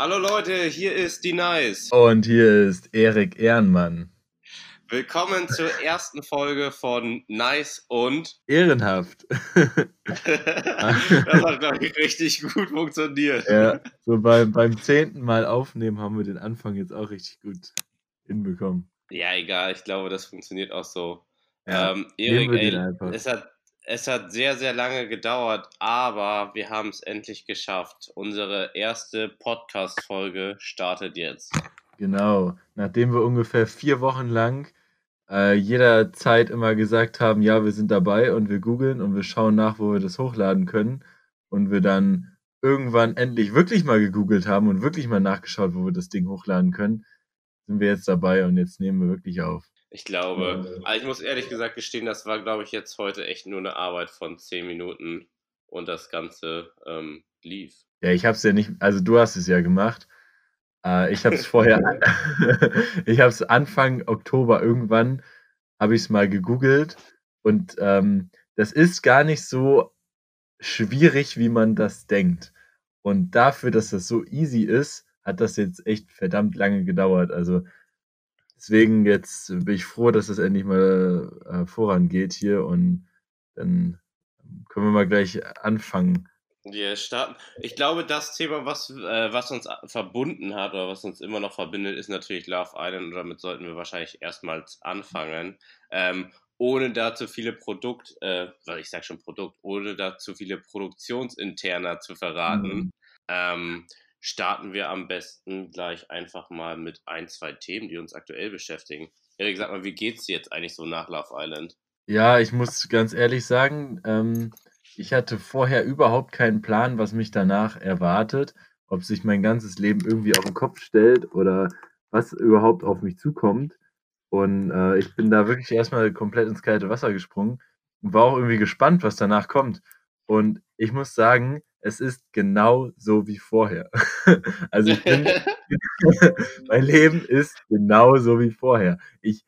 Hallo Leute, hier ist die Nice. Und hier ist Erik Ehrenmann. Willkommen zur ersten Folge von Nice und Ehrenhaft. das hat, glaube ich, richtig gut funktioniert. Ja, so beim, beim zehnten Mal aufnehmen haben wir den Anfang jetzt auch richtig gut hinbekommen. Ja, egal, ich glaube, das funktioniert auch so. Ja, ähm, Erik, ey, es hat, es hat sehr, sehr lange gedauert, aber wir haben es endlich geschafft. Unsere erste Podcast-Folge startet jetzt. Genau. Nachdem wir ungefähr vier Wochen lang äh, jederzeit immer gesagt haben, ja, wir sind dabei und wir googeln und wir schauen nach, wo wir das hochladen können und wir dann irgendwann endlich wirklich mal gegoogelt haben und wirklich mal nachgeschaut, wo wir das Ding hochladen können, sind wir jetzt dabei und jetzt nehmen wir wirklich auf. Ich glaube, also ich muss ehrlich gesagt gestehen, das war, glaube ich, jetzt heute echt nur eine Arbeit von 10 Minuten und das Ganze ähm, lief. Ja, ich habe es ja nicht, also du hast es ja gemacht. Äh, ich habe es vorher, ich habe es Anfang Oktober irgendwann, habe ich es mal gegoogelt und ähm, das ist gar nicht so schwierig, wie man das denkt. Und dafür, dass das so easy ist, hat das jetzt echt verdammt lange gedauert. Also deswegen jetzt bin ich froh, dass es endlich mal äh, vorangeht hier und dann können wir mal gleich anfangen. Wir starten. Ich glaube, das Thema, was, äh, was uns a- verbunden hat oder was uns immer noch verbindet, ist natürlich Love Island und damit sollten wir wahrscheinlich erstmals anfangen. Ähm, ohne da zu viele Produkt, äh, weil ich sag schon Produkt, ohne da zu viele Produktionsinterner zu verraten, Mhm. ähm, starten wir am besten gleich einfach mal mit ein, zwei Themen, die uns aktuell beschäftigen. Erik, sag mal, wie geht's dir jetzt eigentlich so nach Love Island? Ja, ich muss ganz ehrlich sagen, ähm, ich hatte vorher überhaupt keinen Plan, was mich danach erwartet, ob sich mein ganzes Leben irgendwie auf den Kopf stellt oder was überhaupt auf mich zukommt. Und äh, ich bin da wirklich erstmal komplett ins kalte Wasser gesprungen und war auch irgendwie gespannt, was danach kommt. Und ich muss sagen, es ist genau so wie vorher. Also bin, mein Leben ist genau so wie vorher. Ich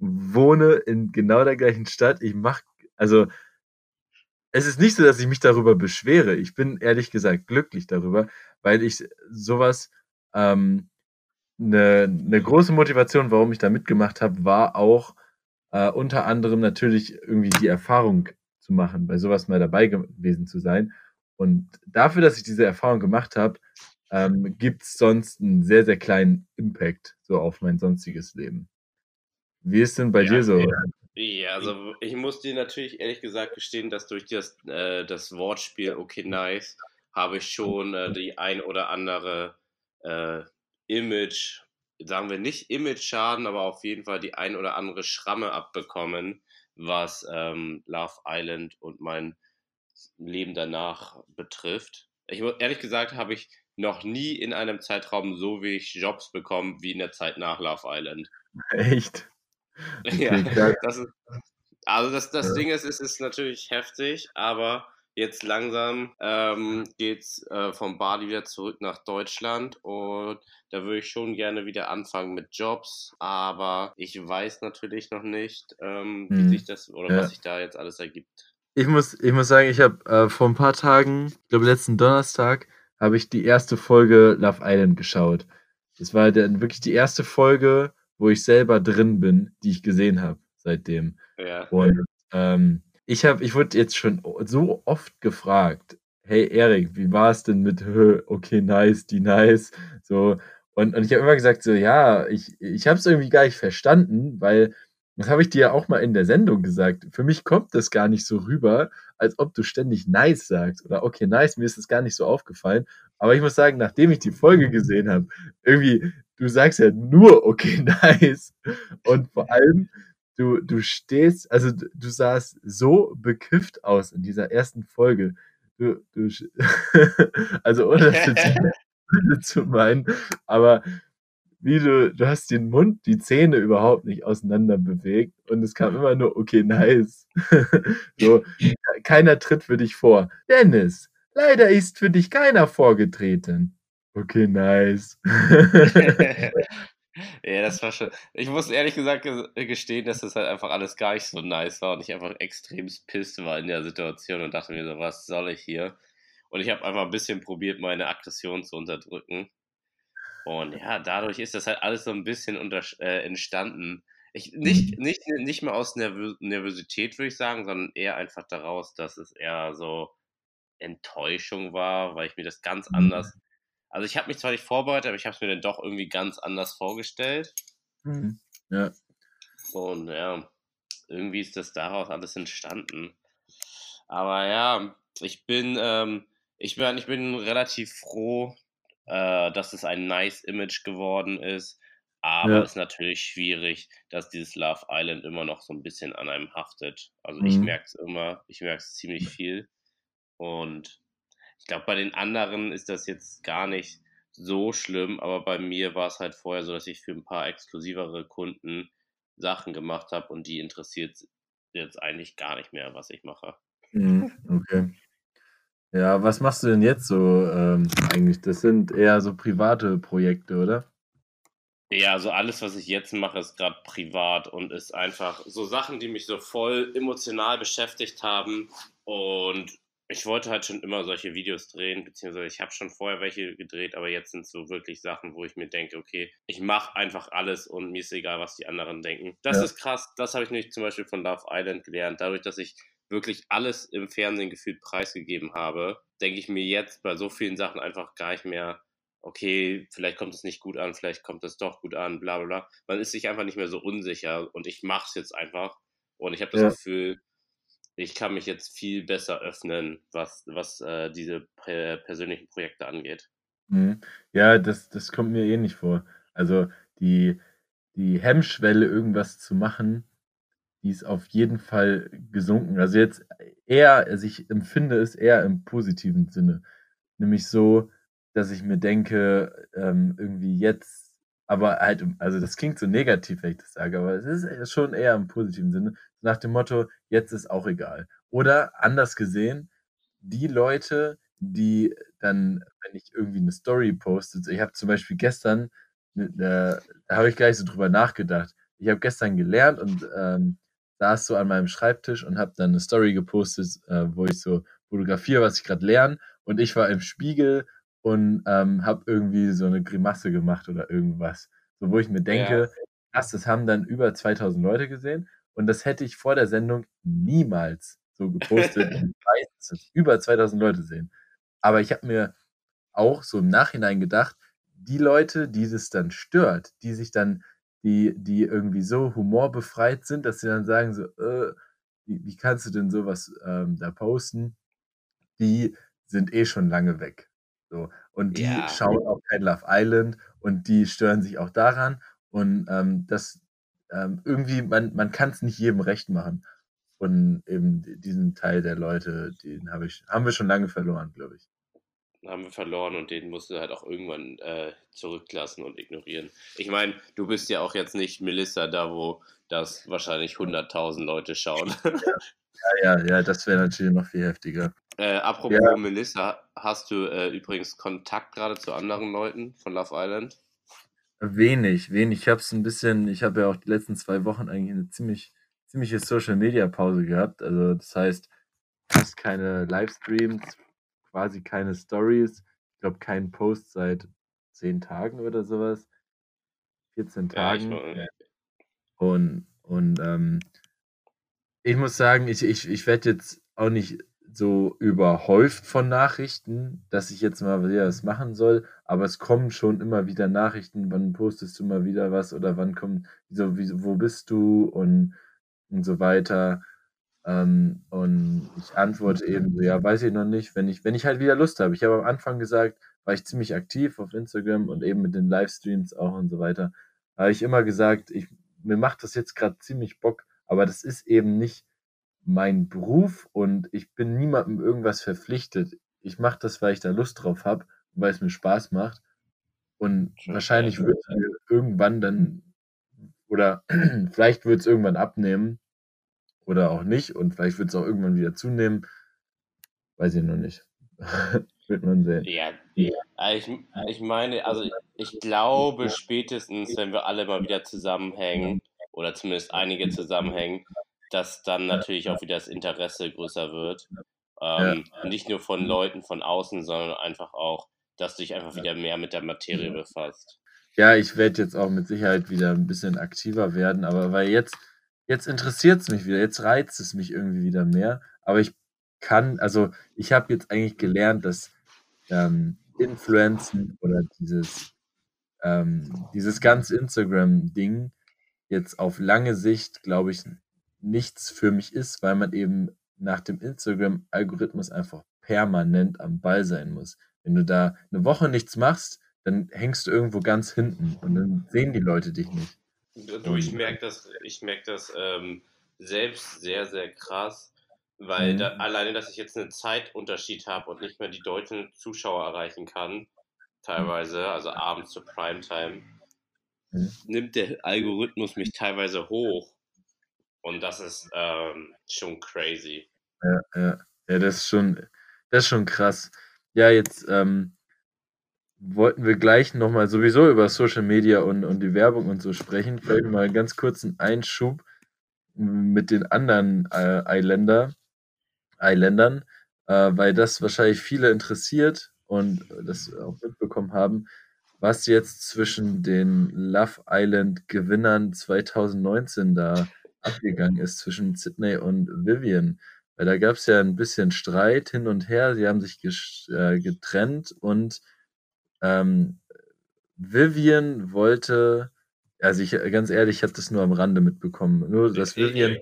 wohne in genau der gleichen Stadt. Ich mache, also es ist nicht so, dass ich mich darüber beschwere. Ich bin ehrlich gesagt glücklich darüber, weil ich sowas, ähm, eine, eine große Motivation, warum ich da mitgemacht habe, war auch äh, unter anderem natürlich irgendwie die Erfahrung zu machen, bei sowas mal dabei gewesen zu sein. Und dafür, dass ich diese Erfahrung gemacht habe, ähm, gibt es sonst einen sehr, sehr kleinen Impact so auf mein sonstiges Leben. Wie ist denn bei Ja, dir so? Ja, also ich muss dir natürlich ehrlich gesagt gestehen, dass durch das, äh, das Wortspiel Okay Nice habe ich schon äh, die ein oder andere äh, Image, sagen wir nicht Image-Schaden, aber auf jeden Fall die ein oder andere Schramme abbekommen, was ähm, Love Island und mein Leben danach betrifft. Ich ehrlich gesagt, habe ich noch nie in einem Zeitraum so wenig Jobs bekommen wie in der Zeit nach Love Island. Echt? Ja, Okay, das ist, also das, das Ja. Ding ist, es ist natürlich heftig, aber jetzt langsam ähm, geht's äh, vom Bali wieder zurück nach Deutschland und da würde ich schon gerne wieder anfangen mit Jobs, aber ich weiß natürlich noch nicht, ähm, wie Mhm. sich das oder Ja. was sich da jetzt alles ergibt. Ich muss, ich muss sagen, ich habe äh, vor ein paar Tagen, ich glaube letzten Donnerstag, habe ich die erste Folge Love Island geschaut. Das war dann wirklich die erste Folge, wo ich selber drin bin, die ich gesehen habe seitdem. Ja. Und ähm, ich habe, ich wurde jetzt schon so oft gefragt, hey Erik, wie war es denn mit okay, nice, die nice, so. Und, und ich habe immer gesagt, so, ja, ich, ich habe es irgendwie gar nicht verstanden, weil, das habe ich dir ja auch mal in der Sendung gesagt, für mich kommt das gar nicht so rüber, als ob du ständig nice sagst oder okay, nice, mir ist das gar nicht so aufgefallen. Aber ich muss sagen, nachdem ich die Folge gesehen habe, irgendwie, du sagst ja nur okay, nice. Und vor allem, du, du stehst, also du, du sahst so bekifft aus in dieser ersten Folge. Du, du, also ohne das jetzt zu meinen, aber wie du, du hast den Mund, die Zähne überhaupt nicht auseinander bewegt und es kam immer nur, okay, nice. so, keiner tritt für dich vor. Dennis, leider ist für dich keiner vorgetreten. Okay, nice. Ja, das war schon. Ich muss ehrlich gesagt ges- gestehen, dass das halt einfach alles gar nicht so nice war und ich einfach extrem piss war in der Situation und dachte mir so, was soll ich hier? Und ich habe einfach ein bisschen probiert, meine Aggression zu unterdrücken. Und ja, dadurch ist das halt alles so ein bisschen unter, äh, entstanden. Ich, nicht, mhm. nicht, nicht mal aus Nervö Nervosität, würde ich sagen, sondern eher einfach daraus, dass es eher so Enttäuschung war, weil ich mir das ganz mhm. anders. Also ich habe mich zwar nicht vorbereitet, aber ich habe es mir dann doch irgendwie ganz anders vorgestellt. Mhm. Ja. Und ja, irgendwie ist das daraus alles entstanden. Aber ja, ich bin, ähm, ich bin, ich bin relativ froh, äh, dass es ein nice Image geworden ist. Aber ja. es ist natürlich schwierig, dass dieses Love Island immer noch so ein bisschen an einem haftet. Also mhm. ich merke es immer, ich merke es ziemlich viel. Und ich glaube, bei den anderen ist das jetzt gar nicht so schlimm, aber bei mir war es halt vorher so, dass ich für ein paar exklusivere Kunden Sachen gemacht habe und die interessiert jetzt eigentlich gar nicht mehr, was ich mache. Mhm, okay. Ja, was machst du denn jetzt so ähm, eigentlich? Das sind eher so private Projekte, oder? Ja, also alles, was ich jetzt mache, ist gerade privat und ist einfach so Sachen, die mich so voll emotional beschäftigt haben. Und ich wollte halt schon immer solche Videos drehen, beziehungsweise ich habe schon vorher welche gedreht, aber jetzt sind so wirklich Sachen, wo ich mir denke, okay, ich mache einfach alles und mir ist egal, was die anderen denken. Das ja. ist krass. Das habe ich nämlich zum Beispiel von Love Island gelernt. Dadurch, dass ich wirklich alles im Fernsehen gefühlt preisgegeben habe, denke ich mir jetzt bei so vielen Sachen einfach gar nicht mehr, okay, vielleicht kommt es nicht gut an, vielleicht kommt es doch gut an, bla bla bla. Man ist sich einfach nicht mehr so unsicher und ich mache es jetzt einfach. Und ich habe das ja. Gefühl, ich kann mich jetzt viel besser öffnen, was, was äh, diese persönlichen Projekte angeht. Mhm. Ja, das, das kommt mir eh nicht vor. Also die, die Hemmschwelle, irgendwas zu machen, die ist auf jeden Fall gesunken. Also jetzt eher, also ich empfinde es eher im positiven Sinne. Nämlich so, dass ich mir denke, ähm, irgendwie jetzt, aber halt, also das klingt so negativ, wenn ich das sage, aber es ist schon eher im positiven Sinne, nach dem Motto, jetzt ist auch egal. Oder anders gesehen, die Leute, die dann, wenn ich irgendwie eine Story poste, ich habe zum Beispiel gestern, ne, da, da habe ich gar nicht so drüber nachgedacht. Ich habe gestern gelernt und ähm, saß so an meinem Schreibtisch und habe dann eine Story gepostet, äh, wo ich so fotografiere, was ich gerade lerne. Und ich war im Spiegel und ähm, habe irgendwie so eine Grimasse gemacht oder irgendwas. So, wo ich mir denke, ja. krass, das haben dann über 2000 Leute gesehen und das hätte ich vor der Sendung niemals so gepostet. ich weiß, dass das über 2000 Leute sehen. Aber ich habe mir auch so im Nachhinein gedacht, die Leute, die es dann stört, die sich dann, die, die irgendwie so humorbefreit sind, dass sie dann sagen so, äh, wie, wie kannst du denn sowas ähm, da posten? Die sind eh schon lange weg. So. Und die ja. schauen auch kein Love Island und die stören sich auch daran. Und ähm, das ähm, irgendwie, man, man kann es nicht jedem recht machen. Und eben diesen Teil der Leute, den hab ich, haben wir schon lange verloren, glaube ich. Haben wir verloren und den musst du halt auch irgendwann äh, zurücklassen und ignorieren. Ich meine, du bist ja auch jetzt nicht Melissa da, wo das wahrscheinlich 100.000 Leute schauen. Ja, ja, ja, das wäre natürlich noch viel heftiger. Äh, apropos ja. Melissa, hast du äh, übrigens Kontakt gerade zu anderen Leuten von Love Island? Wenig, wenig. Ich habe es ein bisschen, ich habe ja auch die letzten zwei Wochen eigentlich eine ziemlich, ziemliche Social Media Pause gehabt. Also das heißt, fast keine Livestreams, quasi keine Stories. Ich glaube, kein Post seit zehn Tagen oder sowas. 14 Tagen. Ja, und und ähm, ich muss sagen, ich, ich, ich werde jetzt auch nicht so überhäuft von Nachrichten, dass ich jetzt mal wieder was machen soll, aber es kommen schon immer wieder Nachrichten, wann postest du mal wieder was oder wann kommt, so, wie, wo bist du und, und so weiter. Ähm, und ich antworte eben so, ja, weiß ich noch nicht, wenn ich, wenn ich halt wieder Lust habe. Ich habe am Anfang gesagt, war ich ziemlich aktiv auf Instagram und eben mit den Livestreams auch und so weiter. Da habe ich immer gesagt, ich, mir macht das jetzt gerade ziemlich Bock, aber das ist eben nicht mein Beruf und ich bin niemandem irgendwas verpflichtet. Ich mache das, weil ich da Lust drauf habe und weil es mir Spaß macht. Und Schön, wahrscheinlich wird es mir irgendwann dann, oder vielleicht wird es irgendwann abnehmen oder auch nicht. Und vielleicht wird es auch irgendwann wieder zunehmen. Weiß ich noch nicht. wird man sehen. Ja, ich, ich meine, also ich glaube spätestens, wenn wir alle mal wieder zusammenhängen, oder zumindest einige zusammenhängen, dass dann natürlich auch wieder das Interesse größer wird. Ähm. Nicht nur von Leuten von außen, sondern einfach auch dass du dich einfach wieder mehr mit der Materie befasst. Ja, ich werde jetzt auch mit Sicherheit wieder ein bisschen aktiver werden, aber weil jetzt, jetzt interessiert es mich wieder, jetzt reizt es mich irgendwie wieder mehr. Aber ich kann, also ich habe jetzt eigentlich gelernt, dass ähm, Influenzen oder dieses, ähm, dieses ganze Instagram-Ding jetzt auf lange Sicht, glaube ich, nichts für mich ist, weil man eben nach dem Instagram-Algorithmus einfach permanent am Ball sein muss. Wenn du da eine Woche nichts machst, dann hängst du irgendwo ganz hinten und dann sehen die Leute dich nicht. Du, ich merke das, ich merk das ähm, selbst sehr, sehr krass, weil mhm. da, alleine, dass ich jetzt einen Zeitunterschied habe und nicht mehr die deutschen Zuschauer erreichen kann, teilweise, also abends zur Primetime, mhm. nimmt der Algorithmus mich teilweise hoch. Und das ist ähm, schon crazy. Ja, ja. Ja, das ist schon, das ist schon krass. Ja, jetzt ähm, wollten wir gleich nochmal sowieso über Social Media und, und die Werbung und so sprechen. Vielleicht mal ganz kurz einen Einschub mit den anderen äh, Eiländer, Eiländern, äh, weil das wahrscheinlich viele interessiert und das auch mitbekommen haben, was jetzt zwischen den Love Island Gewinnern 2019 da abgegangen ist, zwischen Sydney und Vivian. Weil da gab es ja ein bisschen Streit hin und her, sie haben sich äh, getrennt und ähm, Vivian wollte, also ich ganz ehrlich, ich habe das nur am Rande mitbekommen. Nur, dass Vivian.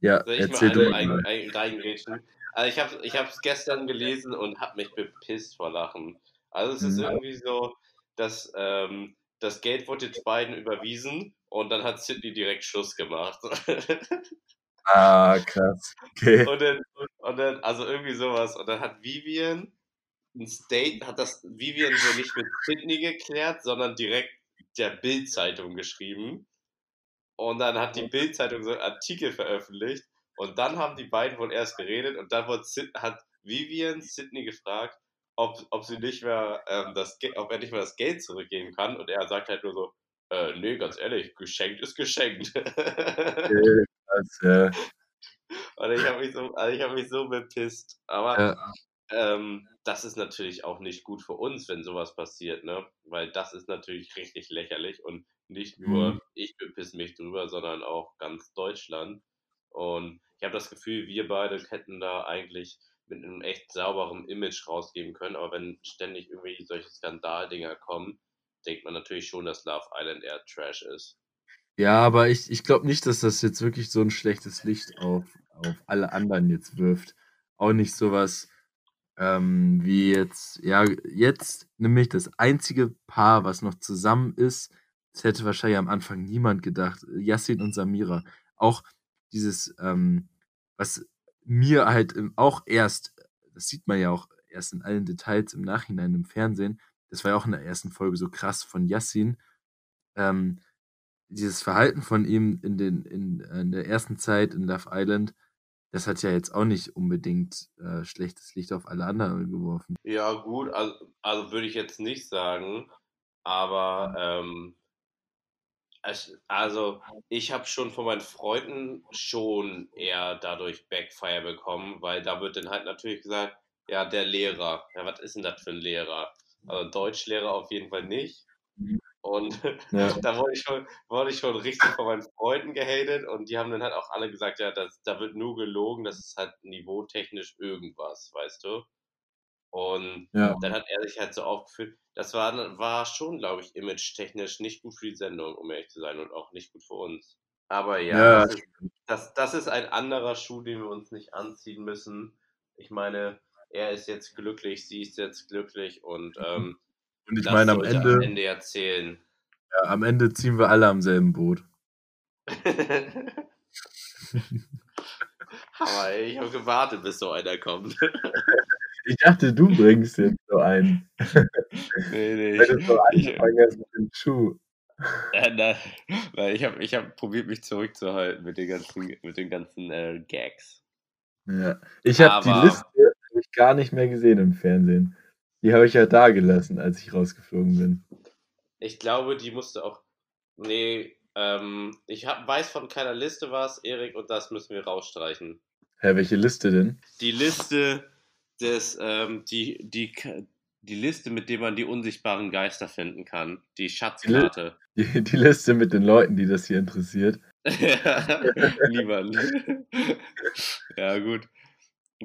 Ja, erzähl du mal. Reingrätschen? Also ich habe ich es gestern gelesen und habe mich bepisst vor Lachen. Also es ist mhm. irgendwie so, dass ähm, das Geld wurde jetzt beiden überwiesen und dann hat Sydney direkt Schluss gemacht. ah, krass. Okay. Und dann, und dann, also irgendwie sowas. Und dann hat Vivian ein State, hat das Vivian so nicht mit Sydney geklärt, sondern direkt der Bild-Zeitung geschrieben. Und dann hat die Bild-Zeitung so einen Artikel veröffentlicht. Und dann haben die beiden wohl erst geredet und dann Sid, hat Vivian Sydney gefragt, ob, ob sie nicht mehr ähm, das ob er nicht mehr das Geld zurückgeben kann. Und er sagt halt nur so, äh, nee, ganz ehrlich, geschenkt ist geschenkt. okay, krass, ja. Und ich habe mich, so, also hab mich so bepisst. Aber ja. ähm, das ist natürlich auch nicht gut für uns, wenn sowas passiert, ne? Weil das ist natürlich richtig lächerlich und nicht nur mhm. ich bepiss mich drüber, sondern auch ganz Deutschland. Und ich habe das Gefühl, wir beide hätten da eigentlich mit einem echt sauberen Image rausgeben können. Aber wenn ständig irgendwie solche Skandaldinger kommen, denkt man natürlich schon, dass Love Island eher Trash ist. Ja, aber ich, ich glaube nicht, dass das jetzt wirklich so ein schlechtes Licht auf, auf alle anderen jetzt wirft. Auch nicht sowas ähm, wie jetzt, ja, jetzt nämlich das einzige Paar, was noch zusammen ist, das hätte wahrscheinlich am Anfang niemand gedacht. Yassin und Samira. Auch dieses, ähm, was mir halt auch erst, das sieht man ja auch erst in allen Details im Nachhinein im Fernsehen, das war ja auch in der ersten Folge so krass von Yassin, ähm, dieses Verhalten von ihm in, den, in, in der ersten Zeit in Love Island, das hat ja jetzt auch nicht unbedingt äh, schlechtes Licht auf alle anderen geworfen. Ja, gut, also, also würde ich jetzt nicht sagen, aber ähm, also ich habe schon von meinen Freunden schon eher dadurch Backfire bekommen, weil da wird dann halt natürlich gesagt, ja, der Lehrer, ja, was ist denn das für ein Lehrer? Also Deutschlehrer auf jeden Fall nicht. Mhm. Und ja. da wurde ich, schon, wurde ich schon richtig von meinen Freunden gehatet und die haben dann halt auch alle gesagt, ja, das, da wird nur gelogen, das ist halt niveautechnisch irgendwas, weißt du? Und ja. dann hat er sich halt so aufgeführt, das war, war schon, glaube ich, image-technisch nicht gut für die Sendung, um ehrlich zu sein, und auch nicht gut für uns. Aber ja, ja. Das, ist, das, das ist ein anderer Schuh, den wir uns nicht anziehen müssen. Ich meine, er ist jetzt glücklich, sie ist jetzt glücklich und ähm, und ich meine, am Ende, am Ende erzählen. Ja, am Ende ziehen wir alle am selben Boot. Aber ich habe gewartet, bis so einer kommt. ich dachte, du bringst jetzt so einen. Nee, nee. Wenn du so angefangen hast mit dem Schuh. Ja, na, weil ich habe ich hab probiert, mich zurückzuhalten mit den ganzen, mit den ganzen äh, Gags. Ja, ich habe die Liste ich gar nicht mehr gesehen im Fernsehen. Die habe ich ja da gelassen, als ich rausgeflogen bin. Ich glaube, die musste auch. Nee, ähm, ich hab, weiß von keiner Liste was, Erik, und das müssen wir rausstreichen. Hä, welche Liste denn? Die Liste des, ähm, die, die, die Liste, mit der man die unsichtbaren Geister finden kann. Die Schatzkarte. Die, die Liste mit den Leuten, die das hier interessiert. Niemand. ja, gut.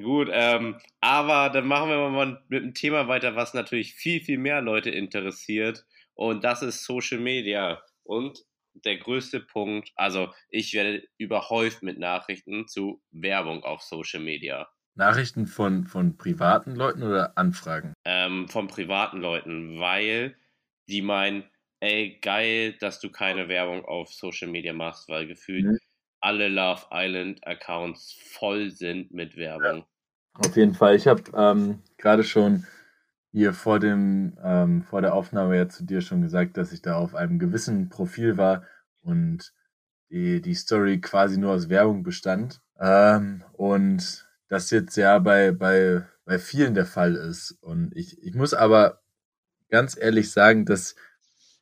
Gut, ähm, aber dann machen wir mal mit einem Thema weiter, was natürlich viel, viel mehr Leute interessiert. Und das ist Social Media. Und der größte Punkt, also ich werde überhäuft mit Nachrichten zu Werbung auf Social Media. Nachrichten von, von privaten Leuten oder Anfragen? Ähm, von privaten Leuten, weil die meinen, ey, geil, dass du keine Werbung auf Social Media machst, weil gefühlt mhm. alle Love Island Accounts voll sind mit Werbung. Ja. Auf jeden Fall. Ich habe ähm, gerade schon hier vor dem ähm, vor der Aufnahme ja zu dir schon gesagt, dass ich da auf einem gewissen Profil war und die, die Story quasi nur aus Werbung bestand. Ähm, und das jetzt ja bei, bei, bei vielen der Fall ist. Und ich, ich muss aber ganz ehrlich sagen, dass,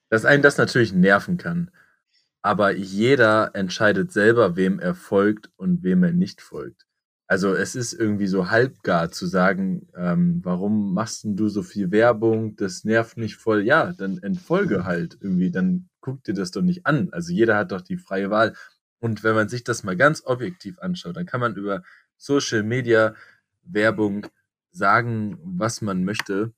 dass einen das natürlich nerven kann. Aber jeder entscheidet selber, wem er folgt und wem er nicht folgt. Also es ist irgendwie so halbgar zu sagen, ähm, warum machst denn du so viel Werbung? Das nervt mich voll. Ja, dann entfolge halt irgendwie, dann guck dir das doch nicht an. Also jeder hat doch die freie Wahl. Und wenn man sich das mal ganz objektiv anschaut, dann kann man über Social Media Werbung sagen, was man möchte.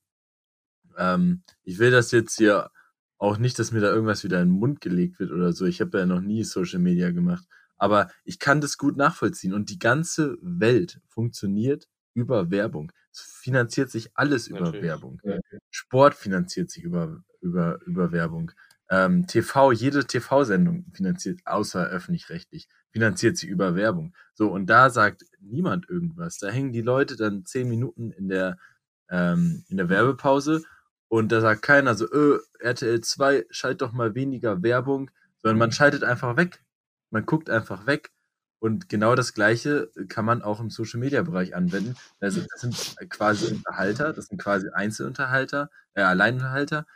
Ähm, ich will das jetzt hier auch nicht, dass mir da irgendwas wieder in den Mund gelegt wird oder so. Ich habe ja noch nie Social Media gemacht. Aber ich kann das gut nachvollziehen. Und die ganze Welt funktioniert über Werbung. Es finanziert sich alles über Natürlich. Werbung. Sport finanziert sich über, über, über Werbung. Ähm, TV, jede TV-Sendung finanziert, außer öffentlich-rechtlich, finanziert sich über Werbung. So, und da sagt niemand irgendwas. Da hängen die Leute dann zehn Minuten in der, ähm, in der Werbepause und da sagt keiner so, öh, RTL 2, schalt doch mal weniger Werbung, sondern man schaltet einfach weg man guckt einfach weg. Und genau das Gleiche kann man auch im Social Media Bereich anwenden. Das sind, das sind quasi Unterhalter, das sind quasi Einzelunterhalter, äh, Alleinunterhalter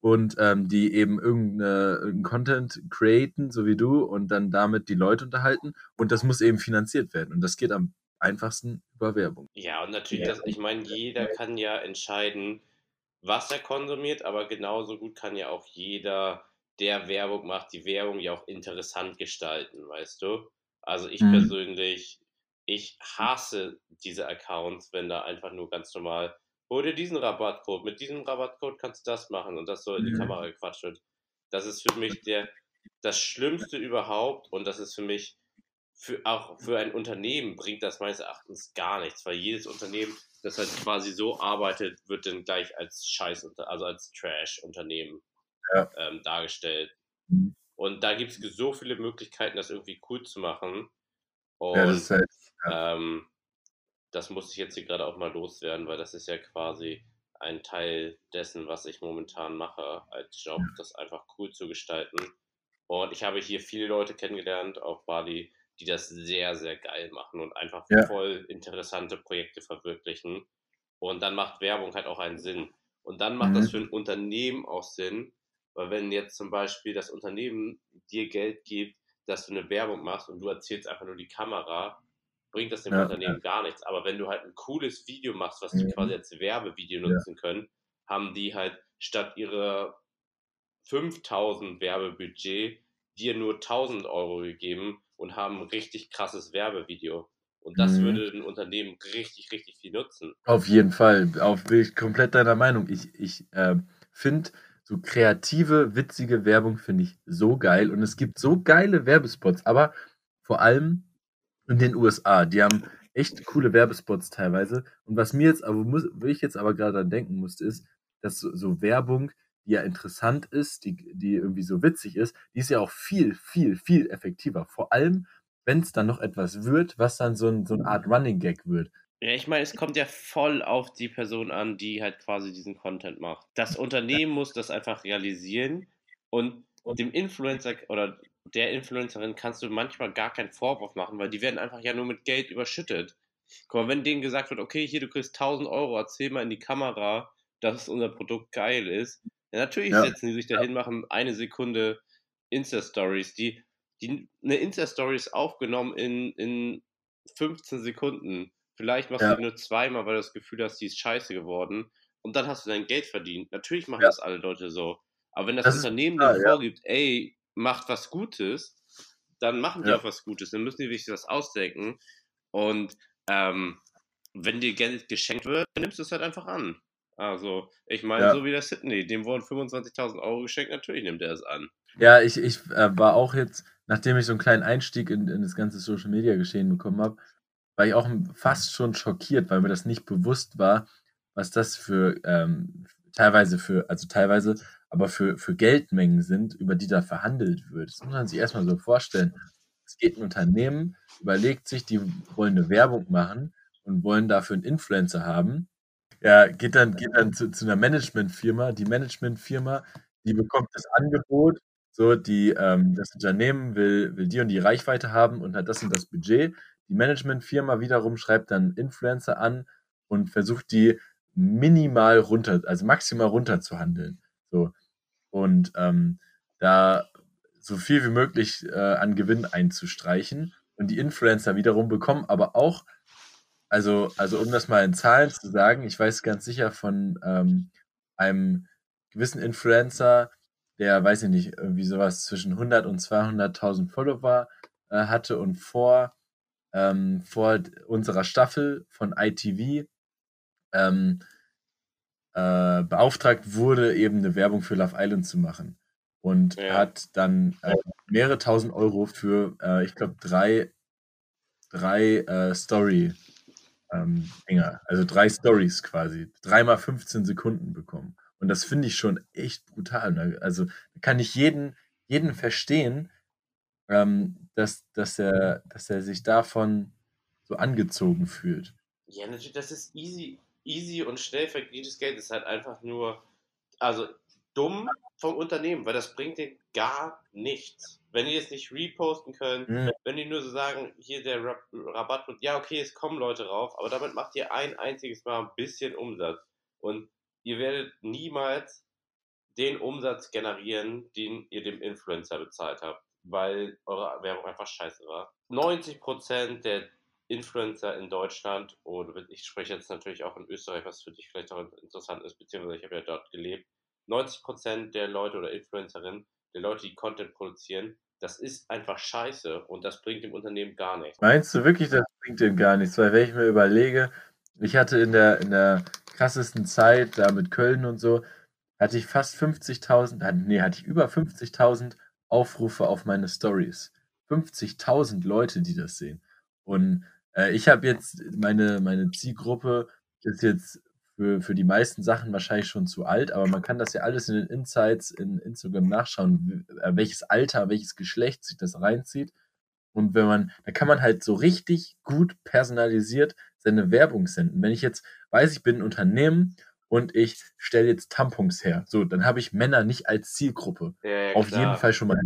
und ähm, die eben irgendeinen Content createn, so wie du, und dann damit die Leute unterhalten. Und das muss eben finanziert werden. Und das geht am einfachsten über Werbung. Ja, und natürlich, das, ich meine, jeder kann ja entscheiden, was er konsumiert, aber genauso gut kann ja auch jeder der Werbung macht, die Werbung ja auch interessant gestalten, weißt du? Also ich mhm. persönlich, ich hasse diese Accounts, wenn da einfach nur ganz normal, hol dir diesen Rabattcode, mit diesem Rabattcode kannst du das machen und das so in die mhm. Kamera gequatscht wird. Das ist für mich der, das Schlimmste überhaupt und das ist für mich, für, auch für ein Unternehmen bringt das meines Erachtens gar nichts, weil jedes Unternehmen, das halt quasi so arbeitet, wird dann gleich als Scheiß, also als Trash-Unternehmen ja. ähm, dargestellt. Mhm. Und da gibt es so viele Möglichkeiten, das irgendwie cool zu machen. Und ja, das, halt, ja. ähm, das muss ich jetzt hier gerade auch mal loswerden, weil das ist ja quasi ein Teil dessen, was ich momentan mache als Job, das einfach cool zu gestalten. Und ich habe hier viele Leute kennengelernt auf Bali, die das sehr, sehr geil machen und einfach ja. voll interessante Projekte verwirklichen. Und dann macht Werbung halt auch einen Sinn. Und dann macht mhm. das für ein Unternehmen auch Sinn, weil wenn jetzt zum Beispiel das Unternehmen dir Geld gibt, dass du eine Werbung machst und du erzählst einfach nur die Kamera, bringt das dem ja, Unternehmen gar nichts. Aber wenn du halt ein cooles Video machst, was mhm. die quasi als Werbevideo nutzen können, haben die halt statt ihrer 5000 Werbebudget dir nur 1000 Euro gegeben und haben ein richtig krasses Werbevideo. Und das mhm. würde ein Unternehmen richtig, richtig viel nutzen. Auf jeden Fall. Auf, bin ich komplett deiner Meinung. Ich, ich äh, finde, so kreative, witzige Werbung finde ich so geil. Und es gibt so geile Werbespots, aber vor allem in den USA. Die haben echt coole Werbespots teilweise. Und was mir jetzt, aber muss, wo ich jetzt aber gerade an denken musste, ist, dass so, so, Werbung, die ja interessant ist, die, die irgendwie so witzig ist, die ist ja auch viel, viel, viel effektiver. Vor allem, wenn es dann noch etwas wird, was dann so, ein, so eine Art Running Gag wird. Ja, ich meine, es kommt ja voll auf die Person an, die halt quasi diesen Content macht. Das Unternehmen muss das einfach realisieren und dem Influencer oder der Influencerin kannst du manchmal gar keinen Vorwurf machen, weil die werden einfach ja nur mit Geld überschüttet. Guck mal, wenn denen gesagt wird, okay, hier, du kriegst 1000 Euro, erzähl mal in die Kamera, dass unser Produkt geil ist. Ja, natürlich ja. setzen die sich dahin, machen eine Sekunde Insta-Stories, die, die, eine Insta-Story ist aufgenommen in, in 15 Sekunden Vielleicht machst ja. du die nur zweimal, weil du das Gefühl hast, die ist scheiße geworden. und dann hast du dein Geld verdient. Natürlich machen das alle Leute so. Aber wenn das, das Unternehmen dir vorgibt, ey, macht was Gutes, dann machen die auch was Gutes. Dann müssen die sich was ausdenken. Und ähm, wenn dir Geld geschenkt wird, dann nimmst du es halt einfach an. Also, ich meine, ja. so wie der Sydney, dem wurden 25.000 Euro geschenkt, natürlich nimmt er es an. Ja, ich, ich äh, war auch jetzt, nachdem ich so einen kleinen Einstieg in, in das ganze Social Media Geschehen bekommen habe, war ich auch fast schon schockiert, weil mir das nicht bewusst war, was das für ähm, teilweise für, also teilweise, aber für, für Geldmengen sind, über die da verhandelt wird. Das muss man sich erstmal so vorstellen. Es geht ein Unternehmen, überlegt sich, die wollen eine Werbung machen und wollen dafür einen Influencer haben ja, geht dann, geht dann zu, zu einer Managementfirma. Die Managementfirma, die bekommt das Angebot, so, die, ähm, das Unternehmen will, will die und die Reichweite haben und hat das und das Budget. Die Managementfirma wiederum schreibt dann Influencer an und versucht die minimal runter, also maximal runter zu handeln. So. Und ähm, da so viel wie möglich äh, an Gewinn einzustreichen. Und die Influencer wiederum bekommen aber auch also, also um das mal in Zahlen zu sagen, ich weiß ganz sicher von ähm, einem gewissen Influencer, der, weiß ich nicht, irgendwie sowas zwischen 100 und 200.000 Follower äh, hatte und vor, ähm, vor unserer Staffel von ITV ähm, äh, beauftragt wurde, eben eine Werbung für Love Island zu machen. Und ja. hat dann äh, mehrere tausend Euro für, äh, ich glaube, drei, drei äh, Story ähm, also drei Stories quasi, dreimal 15 Sekunden bekommen. Und das finde ich schon echt brutal. Ne? Also kann ich jeden, jeden verstehen, ähm, dass, dass, er, dass er sich davon so angezogen fühlt. Ja, natürlich, das ist easy, easy und schnell verdientes Geld. Ist halt einfach nur, also dumm vom Unternehmen, weil das bringt dir gar nichts. Wenn die es nicht reposten können, mhm. wenn die nur so sagen, hier der Rabatt und ja, okay, es kommen Leute rauf, aber damit macht ihr ein einziges Mal ein bisschen Umsatz. Und ihr werdet niemals den Umsatz generieren, den ihr dem Influencer bezahlt habt, weil eure Werbung einfach scheiße war. 90% der Influencer in Deutschland, und ich spreche jetzt natürlich auch in Österreich, was für dich vielleicht auch interessant ist, beziehungsweise ich habe ja dort gelebt, 90% der Leute oder Influencerinnen, der Leute, die Content produzieren, das ist einfach scheiße und das bringt dem Unternehmen gar nichts. Meinst du wirklich, das bringt dem gar nichts? Weil wenn ich mir überlege, ich hatte in der, in der krassesten Zeit, da mit Köln und so, hatte ich fast 50.000, nee, hatte ich über 50.000 Aufrufe auf meine Stories. 50.000 Leute, die das sehen. Und äh, ich habe jetzt, meine, meine Zielgruppe ist jetzt für, für die meisten Sachen wahrscheinlich schon zu alt, aber man kann das ja alles in den Insights in Instagram nachschauen, äh, welches Alter, welches Geschlecht sich das reinzieht. Und wenn man, da kann man halt so richtig gut personalisiert seine Werbung senden. Wenn ich jetzt weiß, ich bin ein Unternehmen und ich stelle jetzt Tampons her, so, dann habe ich Männer nicht als Zielgruppe. Ja, Auf jeden Fall schon mal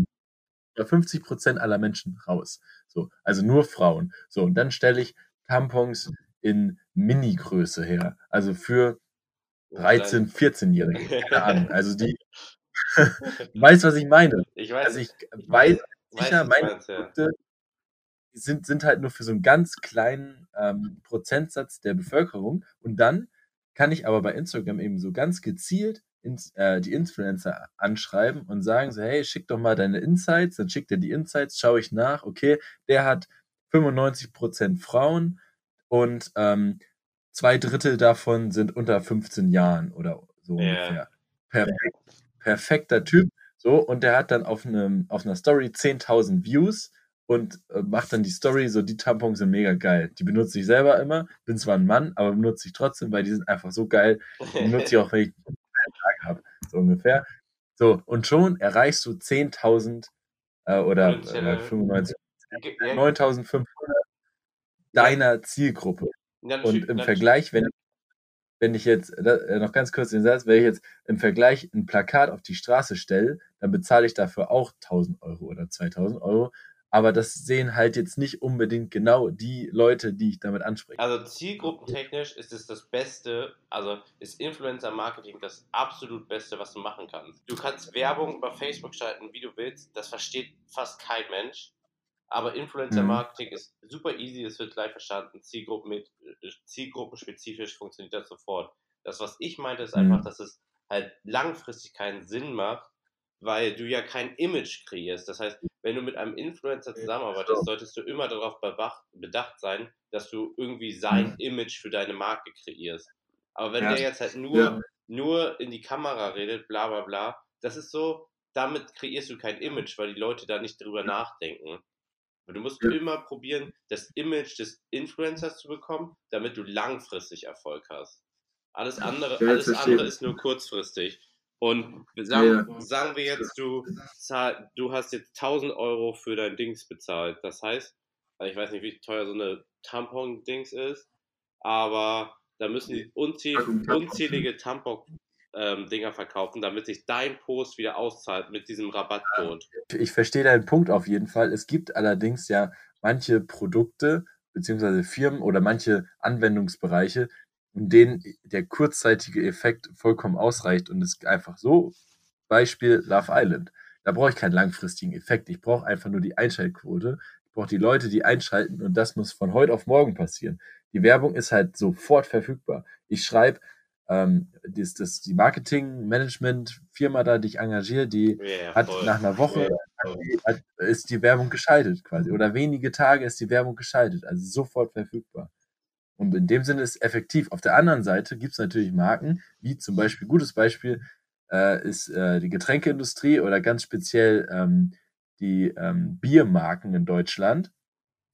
50 Prozent aller Menschen raus. So, also nur Frauen. So, und dann stelle ich Tampons in Mini-Größe her. Also für 13-, 14-Jährige. Keine Ahnung. Also die. weißt was ich meine? Ich weiß. Also ich weiß sicher, meine Produkte ja. sind, sind halt nur für so einen ganz kleinen ähm, Prozentsatz der Bevölkerung. Und dann kann ich aber bei Instagram eben so ganz gezielt ins, äh, die Influencer anschreiben und sagen so, hey, schick doch mal deine Insights, dann schickt er die Insights, schaue ich nach, okay, der hat 95% Frauen, und ähm, zwei Drittel davon sind unter 15 Jahren oder so yeah. ungefähr. Perfekt, perfekter Typ. So, und der hat dann auf, einem, auf einer Story 10.000 Views und äh, macht dann die Story, so die Tampons sind mega geil. Die benutze ich selber immer, bin zwar ein Mann, aber benutze ich trotzdem, weil die sind einfach so geil. Die benutze ich auch, wenn ich Tag habe, so ungefähr. So, und schon erreichst du 10.000 äh, oder äh, 95, 9.500 deiner Zielgruppe. Ja, und im Vergleich, wenn, wenn ich jetzt, äh, noch ganz kurz den Satz, wenn ich jetzt im Vergleich ein Plakat auf die Straße stelle, dann bezahle ich dafür auch 1000 Euro oder 2000 Euro. Aber das sehen halt jetzt nicht unbedingt genau die Leute, die ich damit anspreche. Also zielgruppentechnisch ist es das Beste, also ist Influencer-Marketing das absolut Beste, was du machen kannst. Du kannst Werbung über Facebook schalten, wie du willst. Das versteht fast kein Mensch. Aber Influencer-Marketing mhm. ist super easy, es wird gleich verstanden. Zielgruppen mit, äh, zielgruppenspezifisch funktioniert das sofort. Das, was ich meinte, ist einfach, mhm. dass es halt langfristig keinen Sinn macht, weil du ja kein Image kreierst. Das heißt, wenn du mit einem Influencer zusammenarbeitest, solltest du immer darauf bedacht sein, dass du irgendwie sein mhm. Image für deine Marke kreierst. Aber wenn ja. der jetzt halt nur, ja. nur in die Kamera redet, bla bla bla, das ist so, damit kreierst du kein Image, weil die Leute da nicht drüber nachdenken. Du musst ja. immer probieren, das Image des Influencers zu bekommen, damit du langfristig Erfolg hast. Alles andere, alles andere ist nur kurzfristig. Und sagen, ja. sagen wir jetzt, du, zahl, du hast jetzt 1000 Euro für dein Dings bezahlt. Das heißt, also ich weiß nicht, wie teuer so eine Tampon-Dings ist, aber da müssen die unzählige, unzählige Tampon ähm, Dinger verkaufen, damit sich dein Post wieder auszahlt mit diesem Rabattcode. Ich verstehe deinen Punkt auf jeden Fall. Es gibt allerdings ja manche Produkte beziehungsweise Firmen oder manche Anwendungsbereiche, in denen der kurzzeitige Effekt vollkommen ausreicht und es einfach so, Beispiel Love Island. Da brauche ich keinen langfristigen Effekt. Ich brauche einfach nur die Einschaltquote. Ich brauche die Leute, die einschalten und das muss von heute auf morgen passieren. Die Werbung ist halt sofort verfügbar. Ich schreibe, ähm, das, das, die Marketing-Management-Firma da, die ich engagiere, die yeah, hat voll. nach einer Woche yeah, ist die Werbung geschaltet quasi. Oder wenige Tage ist die Werbung geschaltet, also sofort verfügbar. Und in dem Sinne ist es effektiv. Auf der anderen Seite gibt es natürlich Marken, wie zum Beispiel, gutes Beispiel äh, ist äh, die Getränkeindustrie oder ganz speziell ähm, die ähm, Biermarken in Deutschland,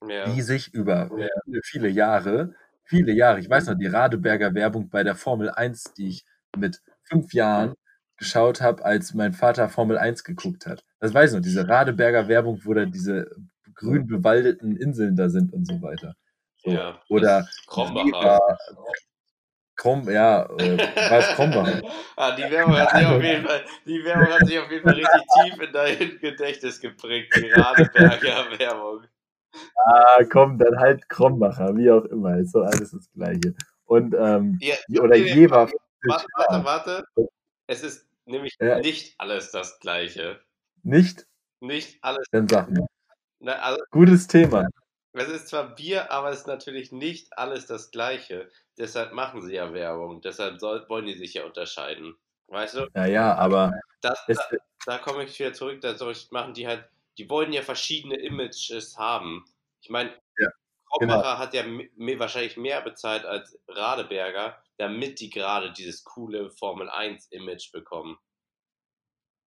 ja. die sich über ja. viele Jahre viele Jahre. Ich weiß noch, die Radeberger Werbung bei der Formel 1, die ich mit fünf Jahren geschaut habe, als mein Vater Formel 1 geguckt hat. Das weiß ich noch, diese Radeberger Werbung, wo da diese grün bewaldeten Inseln da sind und so weiter. So. Ja, Oder Krombacher. Krom, ja, äh, was Krombacher? ah, die, Werbung hat sich auf jeden Fall, die Werbung hat sich auf jeden Fall richtig tief in dein Gedächtnis geprägt, die Radeberger Werbung. Ah, komm, dann halt Krombacher, wie auch immer, ist so alles das Gleiche. Und, ähm, ja, oder okay, Jever. Warte, warte, warte. Es ist nämlich ja. nicht alles das Gleiche. Nicht? Nicht alles. Dann sag mal. Na, also, Gutes Thema. Es ist zwar Bier, aber es ist natürlich nicht alles das Gleiche. Deshalb machen sie ja Werbung. Deshalb soll, wollen die sich ja unterscheiden. Weißt du? Ja, ja, aber. Das, da, da komme ich wieder zurück. Da machen die halt die wollen ja verschiedene Images haben. Ich meine, ja, genau. hat ja wahrscheinlich mehr bezahlt als Radeberger, damit die gerade dieses coole Formel 1 Image bekommen.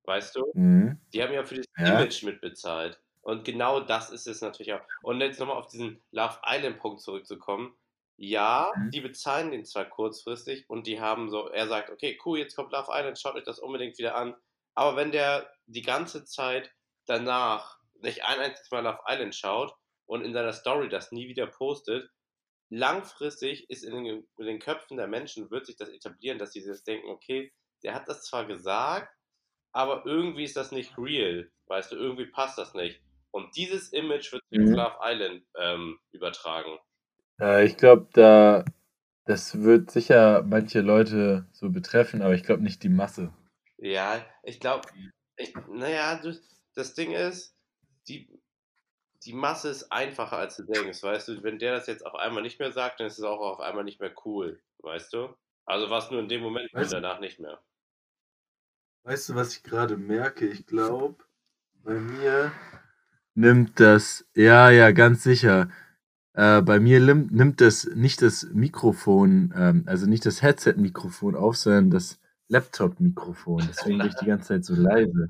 Weißt du? Mhm. Die haben ja für das ja. Image mitbezahlt. Und genau das ist es natürlich auch. Und jetzt nochmal auf diesen Love Island Punkt zurückzukommen. Ja, mhm. die bezahlen den zwar kurzfristig und die haben so, er sagt, okay, cool, jetzt kommt Love Island, schaut euch das unbedingt wieder an. Aber wenn der die ganze Zeit danach nicht ein einziges Mal auf Island schaut und in seiner Story das nie wieder postet, langfristig ist in den, in den Köpfen der Menschen, wird sich das etablieren, dass sie sich denken, okay, der hat das zwar gesagt, aber irgendwie ist das nicht real, weißt du, irgendwie passt das nicht. Und dieses Image wird mhm. Love Island ähm, übertragen. Äh, ich glaube, da das wird sicher manche Leute so betreffen, aber ich glaube nicht die Masse. Ja, ich glaube, naja, das Ding ist, die, die Masse ist einfacher, als du denkst, weißt du? Wenn der das jetzt auf einmal nicht mehr sagt, dann ist es auch auf einmal nicht mehr cool, weißt du? Also war es nur in dem Moment und danach nicht mehr. Weißt du, was ich gerade merke? Ich glaube, bei mir nimmt das, ja, ja, ganz sicher. Äh, bei mir nimmt, nimmt das nicht das Mikrofon, ähm, also nicht das Headset-Mikrofon auf, sondern das Laptop-Mikrofon. Deswegen bin ich die ganze Zeit so leise.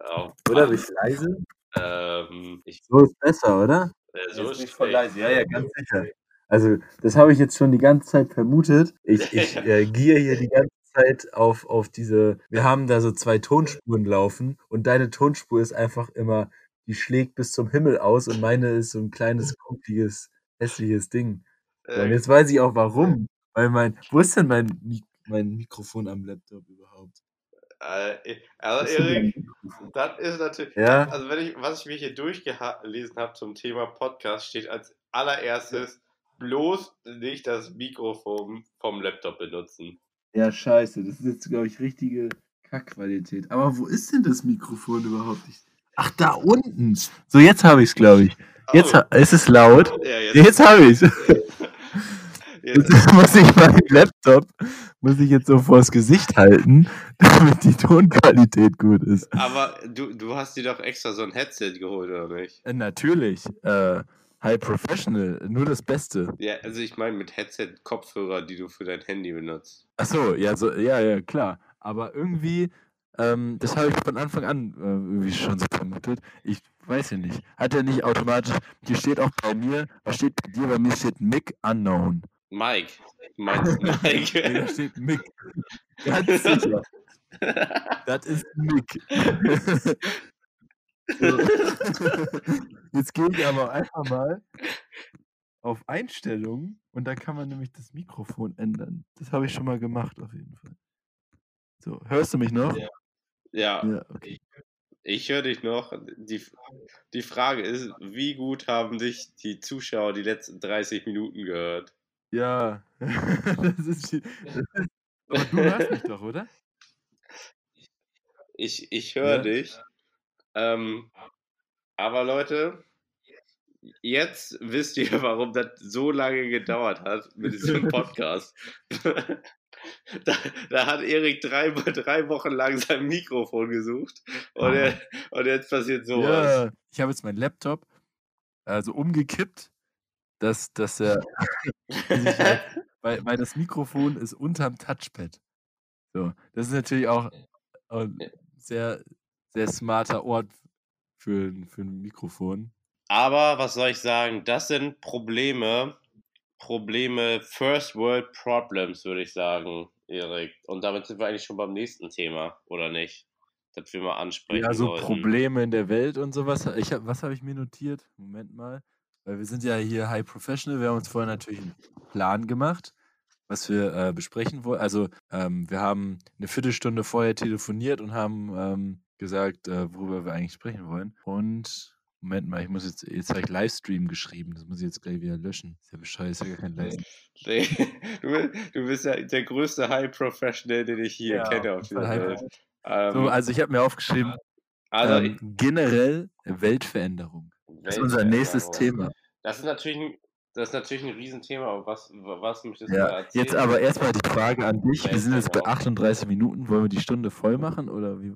Oh, oder? Bin ich leise? Ähm, ich, so ist besser, oder? Äh, so ist nicht voll leise. Ja, ja, ganz sicher. Also, das habe ich jetzt schon die ganze Zeit vermutet. Ich, ich äh, gehe hier die ganze Zeit auf, auf diese. Wir haben da so zwei Tonspuren laufen und deine Tonspur ist einfach immer, die schlägt bis zum Himmel aus und meine ist so ein kleines, kumpeliges, hässliches Ding. Äh, und jetzt weiß ich auch warum. Weil mein. Wo ist denn mein, mein Mikrofon am Laptop überhaupt? Äh, also Erik, das ist natürlich, ja? also wenn ich, was ich mir hier durchgelesen habe zum Thema Podcast, steht als allererstes bloß nicht das Mikrofon vom Laptop benutzen. Ja, scheiße, das ist jetzt, glaube ich, richtige Kackqualität. Aber wo ist denn das Mikrofon überhaupt? Nicht? Ach, da unten. So, jetzt habe ich es, glaube ich. Jetzt oh. ist es laut. Ja, jetzt jetzt habe ich es. Jetzt muss ich meinen Laptop muss ich jetzt so vors Gesicht halten, damit die Tonqualität gut ist. Aber du, du hast dir doch extra so ein Headset geholt, oder nicht? Äh, natürlich. Äh, High Professional, nur das Beste. Ja, also ich meine mit Headset-Kopfhörer, die du für dein Handy benutzt. Ach so, ja, so, ja, ja, klar. Aber irgendwie, ähm, das habe ich von Anfang an äh, irgendwie schon so vermutet. Ich weiß ja nicht. Hat er nicht automatisch, hier steht auch bei mir, was steht bei dir? Bei mir steht Mic Unknown. Mike. Meinst Mike? Nee, da steht Mick. Ganz sicher. Das ist Mick. So. Jetzt gehe ich aber einfach mal auf Einstellungen und da kann man nämlich das Mikrofon ändern. Das habe ich schon mal gemacht auf jeden Fall. So, hörst du mich noch? Ja. Ja, Ja, okay. ich höre dich noch. Die, die Frage ist, wie gut haben dich die Zuschauer die letzten 30 Minuten gehört? Ja, das ist, die- aber du hörst mich doch, oder? Ich, ich höre Ja. dich. Ähm, aber Leute, jetzt wisst ihr, warum das so lange gedauert hat mit diesem Podcast. da, da hat Erik drei, drei Wochen lang sein Mikrofon gesucht und, er, und jetzt passiert sowas. Ja, ich habe jetzt meinen Laptop also umgekippt, dass, dass er, halt, weil, weil das Mikrofon ist unterm Touchpad. So, das ist natürlich auch ein sehr, sehr smarter Ort für, für ein Mikrofon. Aber was soll ich sagen? Das sind Probleme, Probleme, First World Problems, würde ich sagen, Erik. Und damit sind wir eigentlich schon beim nächsten Thema, oder nicht? Das wir mal ansprechen Ja, so sollten. Probleme in der Welt und sowas. Ich hab, was habe ich mir notiert? Moment mal. Weil wir sind ja hier High Professional. Wir haben uns vorher natürlich einen Plan gemacht, was wir äh, besprechen wollen. Also, ähm, wir haben eine Viertelstunde vorher telefoniert und haben ähm, gesagt, äh, worüber wir eigentlich sprechen wollen. Und, Moment mal, ich muss jetzt, jetzt habe ich Livestream geschrieben. Das muss ich jetzt gleich wieder löschen. Ist ja bescheuert, ist ja gar kein Livestream. Nee, du, bist- du bist ja der größte High Professional, den ich hier Ja, kenne auf dieser Welt. Ähm, So, also ich habe mir aufgeschrieben, also, ähm, generell Weltveränderung. Das ist unser nächstes Weltveränderung. Thema. Das ist natürlich ein, das ist natürlich ein Riesenthema, aber was, was möchtest du Ja, erzählen? jetzt aber erstmal die Frage an dich. Wir sind jetzt bei Weltveränderung. 38 Minuten. Wollen wir die Stunde voll machen oder wie,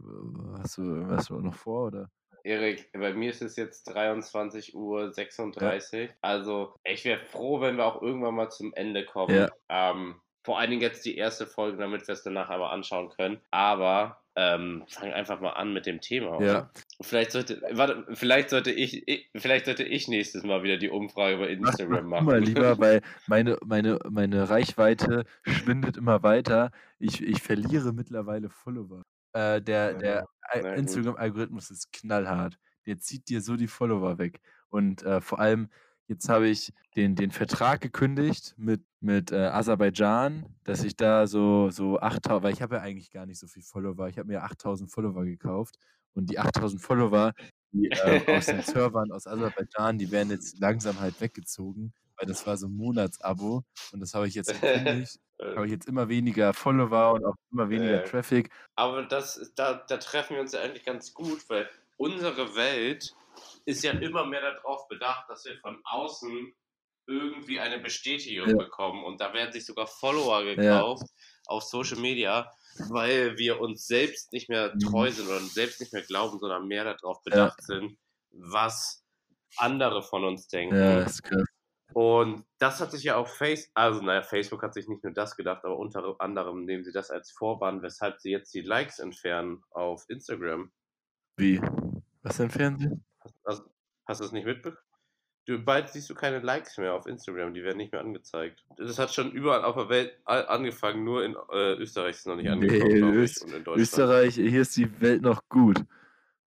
hast du irgendwas noch vor? Oder? Erik, bei mir ist es jetzt 23.36 Uhr. Also, ich wäre froh, wenn wir auch irgendwann mal zum Ende kommen. Ja. Ähm, vor allen Dingen jetzt die erste Folge, damit wir es danach aber anschauen können. Aber ähm, fang einfach mal an mit dem Thema. oder? Ja. Vielleicht sollte, warte, vielleicht sollte ich, ich, vielleicht sollte ich nächstes Mal wieder die Umfrage bei Instagram mach machen. mal lieber, weil meine, meine, meine Reichweite schwindet immer weiter. Ich, ich verliere mittlerweile Follower. Äh, der der gut. Instagram-Algorithmus ist knallhart. Der zieht dir so die Follower weg. Und äh, vor allem, jetzt habe ich den, den Vertrag gekündigt mit, mit äh, Aserbaidschan, dass ich da so, so 8000, weil ich habe ja eigentlich gar nicht so viel Follower. Ich habe mir 8000 Follower gekauft. Und die 8000 Follower, die äh, aus den Servern aus Aserbaidschan, die werden jetzt langsam halt weggezogen, weil das war so ein Monatsabo und das habe ich jetzt gekündigt. Habe ich jetzt immer weniger Follower und auch immer weniger Äh. Traffic. Aber das, da, da treffen wir uns ja eigentlich ganz gut, weil unsere Welt ist ja immer mehr darauf bedacht, dass wir von außen irgendwie eine Bestätigung Ja. bekommen. Und da werden sich sogar Follower gekauft auf Social Media, weil wir uns selbst nicht mehr treu Mhm. sind oder selbst nicht mehr glauben, sondern mehr darauf bedacht sind, was andere von uns denken. Ja, ist krass. Und das hat sich ja auf Facebook, also naja, Facebook hat sich nicht nur das gedacht, aber unter anderem nehmen sie das als Vorwand, weshalb sie jetzt die Likes entfernen auf Instagram. Wie? Was entfernen Sie? Hast, hast, du das nicht mitbekommen? Du, bald siehst du keine Likes mehr auf Instagram, die werden nicht mehr angezeigt. Das hat schon überall auf der Welt angefangen, nur in äh, Österreich ist es noch nicht Nee, angekommen, ich, Öst- und in Deutschland. Österreich, hier ist die Welt noch gut.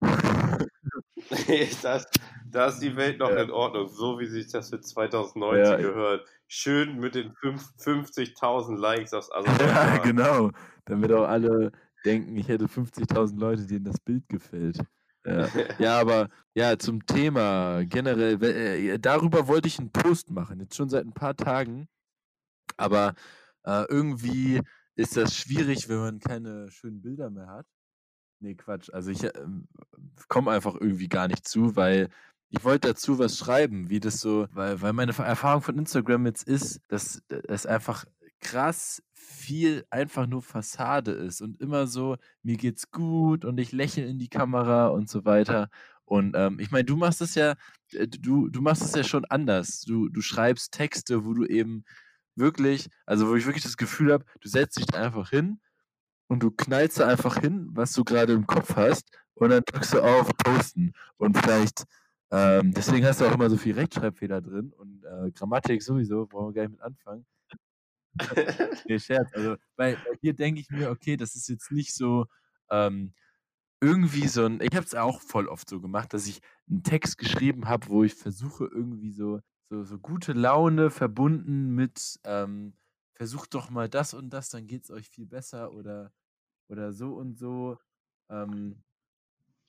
da, ist, da ist die Welt noch Ja. in Ordnung, so wie sich das für 2019 Ja. gehört. Schön mit den fünf- 50.000 Likes aus Ja, Aserbaidschan. genau. Damit auch alle denken, ich hätte 50.000 Leute, denen das Bild gefällt. Ja. ja, aber ja, zum Thema generell, äh, darüber wollte ich einen Post machen, jetzt schon seit ein paar Tagen. Aber äh, irgendwie ist das schwierig, wenn man keine schönen Bilder mehr hat. Nee, Quatsch. Also ich ähm, komme einfach irgendwie gar nicht zu, weil ich wollte dazu was schreiben, wie das so, weil, weil meine Erfahrung von Instagram jetzt ist, dass es einfach krass viel einfach nur Fassade ist und immer so: „Mir geht's gut und ich lächle in die Kamera“ und so weiter. Und, ähm, ich meine, du machst es ja äh, du du machst es ja schon anders. Du du schreibst Texte, wo du eben wirklich also, wo ich wirklich das Gefühl habe, du setzt dich einfach hin und du knallst da einfach hin, was du grade im Kopf hast und dann drückst du auf Posten. Und vielleicht ähm, deswegen hast du auch immer so viel Rechtschreibfehler drin und, äh, Grammatik sowieso, brauchen wir gar nicht mit anfangen. Ne, Scherz. Also, bei bei dir denke ich mir: „Okay, das ist jetzt nicht so, ähm, irgendwie so 'n“ ich habe es auch voll oft so gemacht, dass ich 'n Text geschrieben habe, wo ich versuche, irgendwie so so so gute Laune verbunden mit, ähm: „Versucht doch mal das und das, dann geht's euch viel besser“ oder oder so und so. Ähm,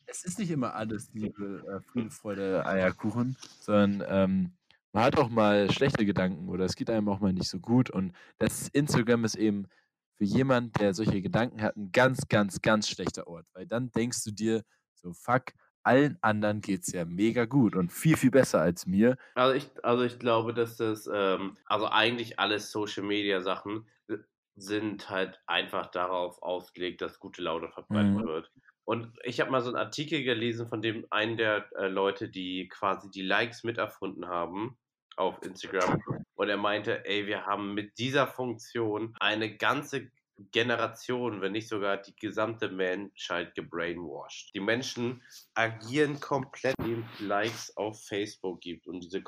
es ist nicht immer alles Liebe, äh, Friede, Freude, Eierkuchen, sondern, ähm, man hat auch mal schlechte Gedanken oder es geht einem auch mal nicht so gut und das Instagram ist eben für jemand, der solche Gedanken hat, 'n ganz, ganz, ganz schlechter Ort, weil dann denkst du dir so: „Fuck, allen anderen geht's ja mega gut und viel, viel besser als mir.“ Also, ich also, ich glaube, dass das, ähm also, eigentlich alle Social-Media-Sachen, äh, sind halt einfach darauf ausgelegt, dass gute Laune verbreitet Mhm. wird. Und ich habe mal so 'n Artikel gelesen von dem einen der, äh, Leute, die quasi die Likes miterfunden haben auf Instagram. Und er meinte: „Ey, wir haben mit dieser Funktion eine ganze Generation, wenn nicht sogar die gesamte Menschheit gebrainwashed.“ Die Menschen agieren komplett, indem es Likes auf Facebook gibt und diese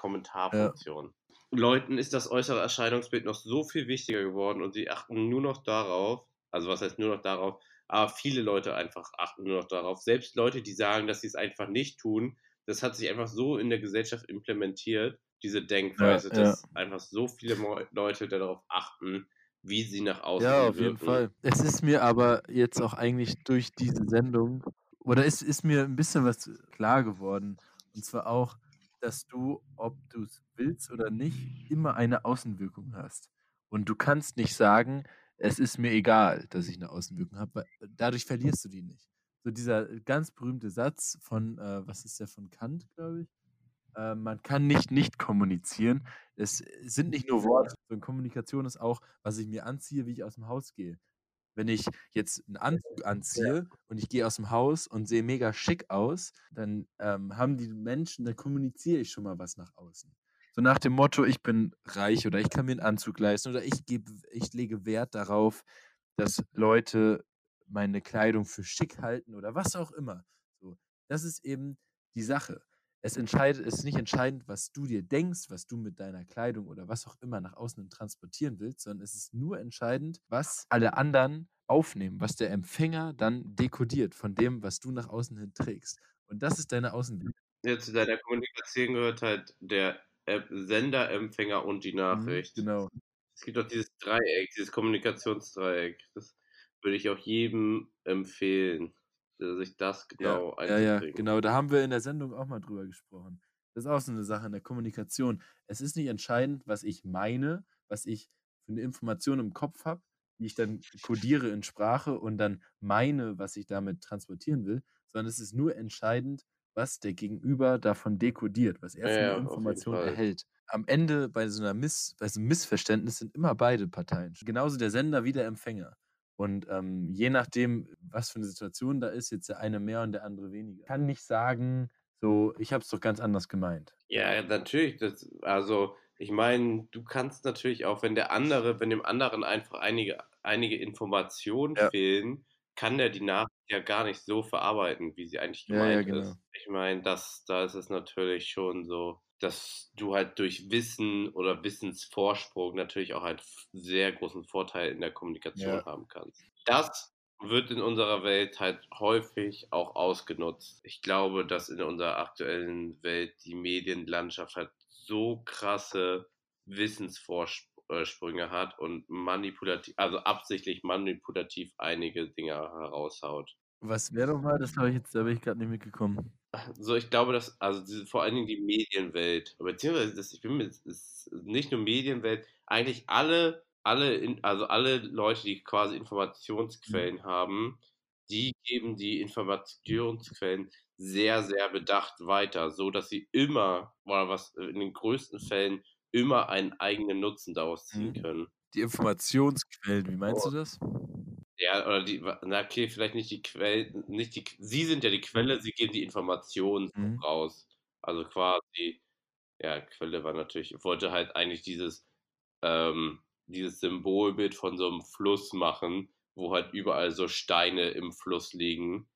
Ja. Kommentarfunktion. Leuten ist das äußere Erscheinungsbild noch so viel wichtiger geworden und sie achten nur noch darauf also, was heißt nur noch darauf, aber viele Leute einfach achten nur noch darauf. Selbst Leute, die sagen, dass sie's einfach nicht tun, das hat sich einfach so in der Gesellschaft implementiert, diese Ja, Denkweise, ja. dass einfach so viele Leute darauf achten, wie sie nach außen Ja, hin auf jeden wirken. Fall. Es ist mir aber jetzt auch eigentlich durch diese Sendung oder es ist mir 'n bisschen was klar geworden. Und zwar auch, dass du, ob du's willst oder nicht, immer eine Außenwirkung hast. Und du kannst nicht sagen: „Es ist mir egal, dass ich 'ne Außenwirkung habe“, weil dadurch verlierst du die nicht. So dieser ganz berühmte Satz von, äh was ist der von Kant, glaube ich? Äh, man kann nicht nicht kommunizieren. Es sind nicht nur Worte, sondern Kommunikation ist auch, was ich mir anziehe, wie ich aus'm Haus gehe. Wenn ich jetzt 'n Anzug anziehe und ich gehe aus'm Haus und sehe mega schick aus, dann, ähm, haben die Menschen dann kommuniziere ich schon mal was nach außen. So nach dem Motto: „Ich bin reich“ oder „Ich kann mir 'n Anzug leisten“ oder „Ich gebe ich lege Wert darauf, dass Leute meine Kleidung für schick halten“ oder was auch immer. So, das ist eben die Sache. Es entscheidet es ist nicht entscheidend, was du dir denkst, was du mit deiner Kleidung oder was auch immer nach außen transportieren willst, sondern es ist nur entscheidend, was alle anderen aufnehmen, was der Empfänger dann dekodiert von dem, was du nach außen hin trägst. Und das ist deine Außenwirkung. Ja, zu deiner Kommunikation gehört halt der, äh, Sender, Empfänger und die Mhm, Nachricht. genau. Es gibt auch dieses Dreieck, dieses Kommunikationsdreieck. Das würde ich auch jedem empfehlen, sich das Ja, genau ja, ja, einzuprägen. genau. Da haben wir in der Sendung auch mal drüber gesprochen. Das ist auch so 'ne Sache in der Kommunikation. Es ist nicht entscheidend, was ich meine, was ich für 'ne Information im Kopf habe, die ich dann kodiere in Sprache und dann meine, was ich damit transportieren will, sondern es ist nur entscheidend, was der Gegenüber davon dekodiert, was er für 'ne ja, Information erhält. Am Ende bei so 'ner Miss bei so 'nem Missverständnis sind immer beide Parteien genauso der Sender wie der Empfänger. Und, ähm, je nachdem, was für 'ne Situation da ist, jetzt der eine mehr und der andere weniger. Kann nicht sagen, so: „Ich habe es doch ganz anders gemeint.“ Ja, natürlich, das also, ich meine, du kannst natürlich auch, wenn der andere wenn dem anderen einfach einige einige Informationen Ja. fehlen, kann der die Nachricht ja gar nicht so verarbeiten, wie sie eigentlich Ja, ja, gemeint genau. ist. Ich meine, das da ist es natürlich schon so, dass du halt durch Wissen oder Wissensvorsprung natürlich auch einen sehr großen Vorteil in der Kommunikation Ja. haben kannst. Das wird in unserer Welt halt häufig auch ausgenutzt. Ich glaube, dass in unserer aktuellen Welt die Medienlandschaft halt so krasse Wissensvorspr äh, Sprünge hat und manipulati also, absichtlich manipulativ einige Dinge heraushaut. Was wäre noch mal? Das habe ich jetzt da bin ich grad nicht mitgekommen. So, ich glaube, dass also, diese vor allen Dingen die Medienwelt, beziehungsweise das ich bin mir ist nicht nur Medienwelt, eigentlich alle alle in also, alle Leute, die quasi Mhm. Informationsquellen haben, die geben die Informationsquellen sehr, sehr bedacht weiter, sodass sie immer oder was in den größten Fällen immer einen eigenen Nutzen daraus ziehen Mhm. können. Die Informationsquellen, wie meinst oh. du das? Ja, oder die, na okay, vielleicht nicht die Quellen, nicht die, sie sind ja die Quelle, sie geben die Informationen mhm. raus. Also quasi, ja, Quelle war natürlich, wollte halt eigentlich dieses, ähm, dieses Symbolbild von so einem Fluss machen, wo halt überall so Steine im Fluss liegen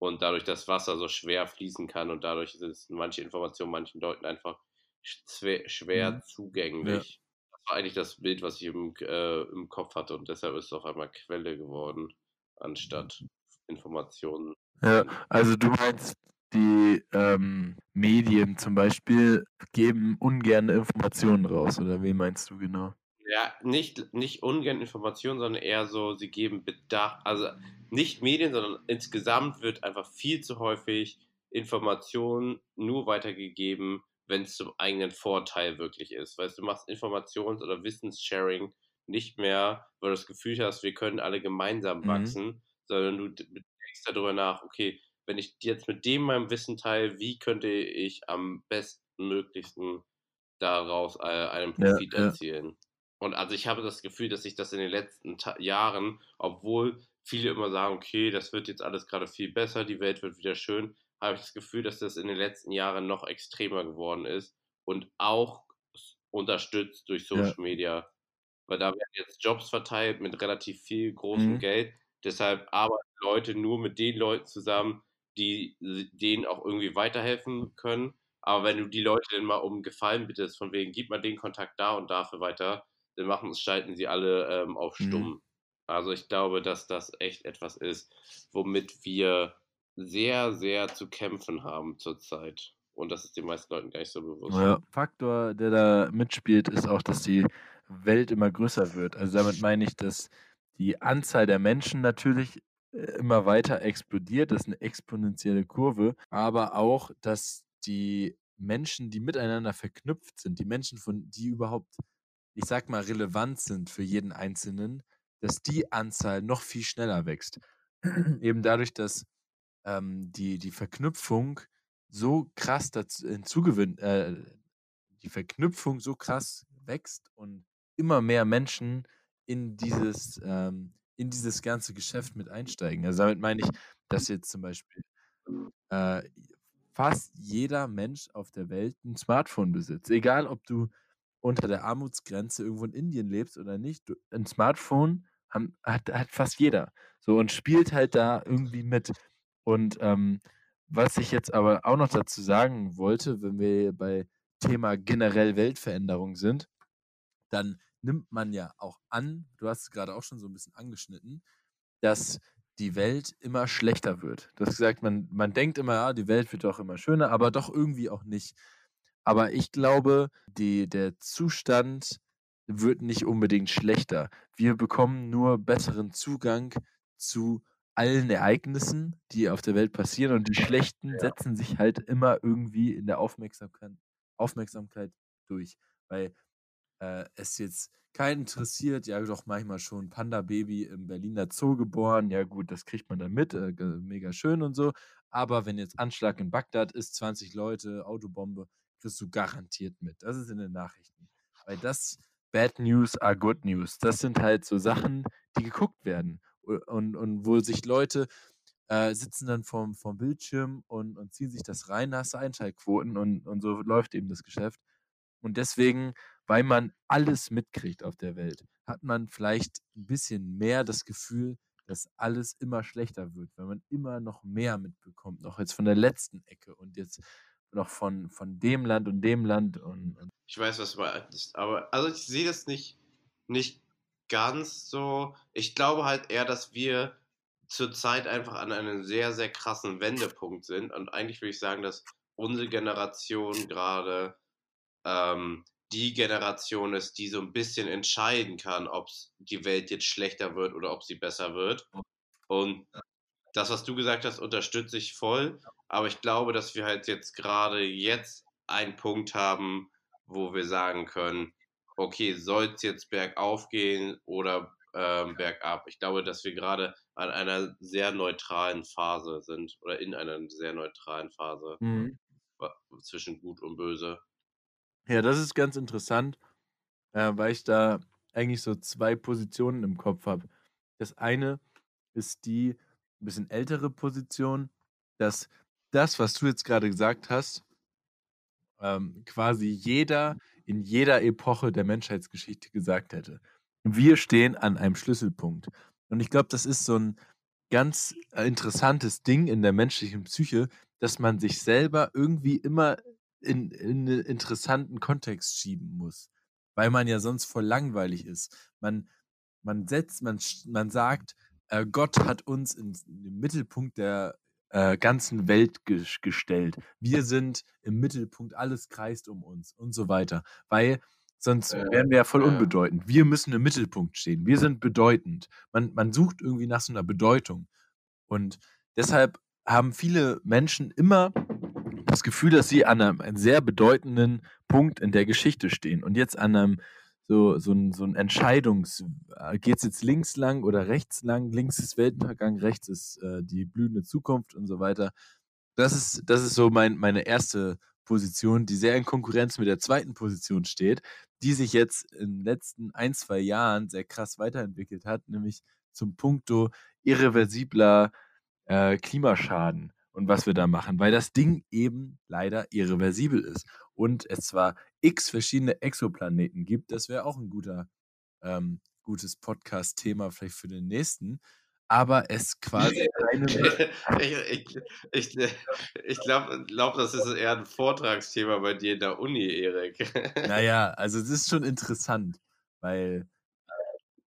und dadurch das Wasser so schwer fließen kann und dadurch sind manche Informationen manchen Leuten einfach schwer, mhm. zugänglich. Ja. Das war eigentlich das Bild, was ich im, äh, im Kopf hatte und deshalb ist es auf einmal Quelle geworden, anstatt Informationen. Ja, also du meinst, die ähm, Medien zum Beispiel geben ungern Informationen raus, oder wie meinst du genau? Ja, nicht, nicht ungern Informationen, sondern eher so, sie geben Bedacht, also nicht Medien, sondern insgesamt wird einfach viel zu häufig Informationen nur weitergegeben, wenn es zum eigenen Vorteil wirklich ist. Weißt du, du machst Informations- oder Wissenssharing nicht mehr, weil du das Gefühl hast, wir können alle gemeinsam mhm. wachsen, mhm. sondern du denkst darüber nach, okay, wenn ich jetzt mit dem meinem Wissen teile, wie könnte ich am bestmöglichsten daraus äh, einen Profit ja, erzielen? Ja. Und also ich habe das Gefühl, dass sich das in den letzten Ta Jahren, obwohl viele immer sagen, okay, das wird jetzt alles gerade viel besser, die Welt wird wieder schön, habe ich das Gefühl, dass das in den letzten Jahren noch extremer geworden ist und auch unterstützt durch Social ja. Media. Weil da werden jetzt Jobs verteilt mit relativ viel großem mhm. Geld. Deshalb arbeiten Leute nur mit den Leuten zusammen, die denen auch irgendwie weiterhelfen können. Aber wenn du die Leute dann mal um Gefallen bittest, von wegen, gib mal den Kontakt da und dafür weiter, dann machen, schalten sie alle ähm, auf mhm. stumm. Mhm. Also ich glaube, dass das echt etwas ist, womit wir sehr, sehr zu kämpfen haben zurzeit. Und das ist den meisten Leuten gar nicht so bewusst. Ja, Faktor, der da mitspielt, ist auch, dass die Welt immer größer wird. Also damit meine ich, dass die Anzahl der Menschen natürlich äh, immer weiter explodiert. Das ist eine exponentielle Kurve. Aber auch, dass die Menschen, die miteinander verknüpft sind, die Menschen, von die überhaupt, ich sag mal, relevant sind für jeden Einzelnen, dass die Anzahl noch viel schneller wächst. Eben dadurch, dass ähm, die, die Verknüpfung so krass dazu hinzugewinnt, äh, die Verknüpfung so krass wächst und immer mehr Menschen in dieses, ähm, in dieses ganze Geschäft mit einsteigen. Also damit meine ich, dass jetzt zum Beispiel äh, fast jeder Mensch auf der Welt ein Smartphone besitzt. Egal, ob du unter der Armutsgrenze irgendwo in Indien lebst oder nicht, ein Smartphone haben, hat, hat fast jeder. So und spielt halt da irgendwie mit. Und ähm, was ich jetzt aber auch noch dazu sagen wollte, wenn wir bei Thema generell Weltveränderung sind, dann nimmt man ja auch an, du hast es gerade auch schon so ein bisschen angeschnitten, dass die Welt immer schlechter wird. Du hast gesagt, man, man denkt immer, ja, die Welt wird doch immer schöner, aber doch irgendwie auch nicht. Aber ich glaube, die, der Zustand wird nicht unbedingt schlechter. Wir bekommen nur besseren Zugang zu allen Ereignissen, die auf der Welt passieren und die schlechten ja. setzen sich halt immer irgendwie in der Aufmerksamkeit, Aufmerksamkeit durch, weil äh, es jetzt keinen interessiert, ja doch manchmal schon Panda-Baby im Berliner Zoo geboren, ja gut, das kriegt man dann mit, äh, mega schön und so, aber wenn jetzt Anschlag in Bagdad ist, 20 Leute, Autobombe, kriegst du garantiert mit. Das ist in den Nachrichten. Weil das Bad News are Good News. Das sind halt so Sachen, die geguckt werden und, und wo sich Leute äh, sitzen dann vorm, vorm Bildschirm und, und ziehen sich das rein, hast du Einschaltquoten und, und so läuft eben das Geschäft. Und deswegen, weil man alles mitkriegt auf der Welt, hat man vielleicht ein bisschen mehr das Gefühl, dass alles immer schlechter wird, weil man immer noch mehr mitbekommt, noch jetzt von der letzten Ecke und jetzt noch von, von dem Land und dem Land und, und ich weiß, was du meinst, aber also ich sehe das nicht, nicht ganz so. Ich glaube halt eher, dass wir zurzeit einfach an einem sehr, sehr krassen Wendepunkt sind. Und eigentlich würde ich sagen, dass unsere Generation gerade ähm, die Generation ist, die so ein bisschen entscheiden kann, ob die Welt jetzt schlechter wird oder ob sie besser wird. Und das, was du gesagt hast, unterstütze ich voll. Aber ich glaube, dass wir halt jetzt gerade jetzt einen Punkt haben, wo wir sagen können, okay, soll es jetzt bergauf gehen oder ähm, bergab? Ich glaube, dass wir gerade an einer sehr neutralen Phase sind oder in einer sehr neutralen Phase mhm. zwischen Gut und Böse. Ja, das ist ganz interessant, äh, weil ich da eigentlich so zwei Positionen im Kopf habe. Das eine ist die ein bisschen ältere Position, dass das, was du jetzt gerade gesagt hast, ähm, quasi jeder in jeder Epoche der Menschheitsgeschichte gesagt hätte. Wir stehen an einem Schlüsselpunkt. Und ich glaube, das ist so ein ganz äh, interessantes Ding in der menschlichen Psyche, dass man sich selber irgendwie immer in, in einen interessanten Kontext schieben muss, weil man ja sonst voll langweilig ist. Man, man setzt, man, man sagt, äh, Gott hat uns in, in den Mittelpunkt der äh, ganzen Welt ge gestellt. Wir sind im Mittelpunkt, alles kreist um uns und so weiter. Weil sonst äh, wären wir ja voll äh. unbedeutend. Wir müssen im Mittelpunkt stehen. Wir sind bedeutend. Man, man sucht irgendwie nach so einer Bedeutung. Und deshalb haben viele Menschen immer das Gefühl, dass sie an einem, einem sehr bedeutenden Punkt in der Geschichte stehen. Und jetzt an einem so, so ein, so ein Entscheidungs, äh, geht es jetzt links lang oder rechts lang? Links ist Weltuntergang, rechts ist äh, die blühende Zukunft und so weiter. Das ist, das ist so mein, meine erste Position, die sehr in Konkurrenz mit der zweiten Position steht, die sich jetzt in den letzten ein, zwei Jahren sehr krass weiterentwickelt hat, nämlich zum Punkto irreversibler äh, Klimaschaden und was wir da machen, weil das Ding eben leider irreversibel ist und es zwar x verschiedene Exoplaneten gibt, das wäre auch ein guter, ähm, gutes Podcast-Thema vielleicht für den nächsten, aber es quasi keine. ich ich, ich, ich glaube, glaub, das ist eher ein Vortragsthema bei dir in der Uni, Erik. naja, also es ist schon interessant, weil.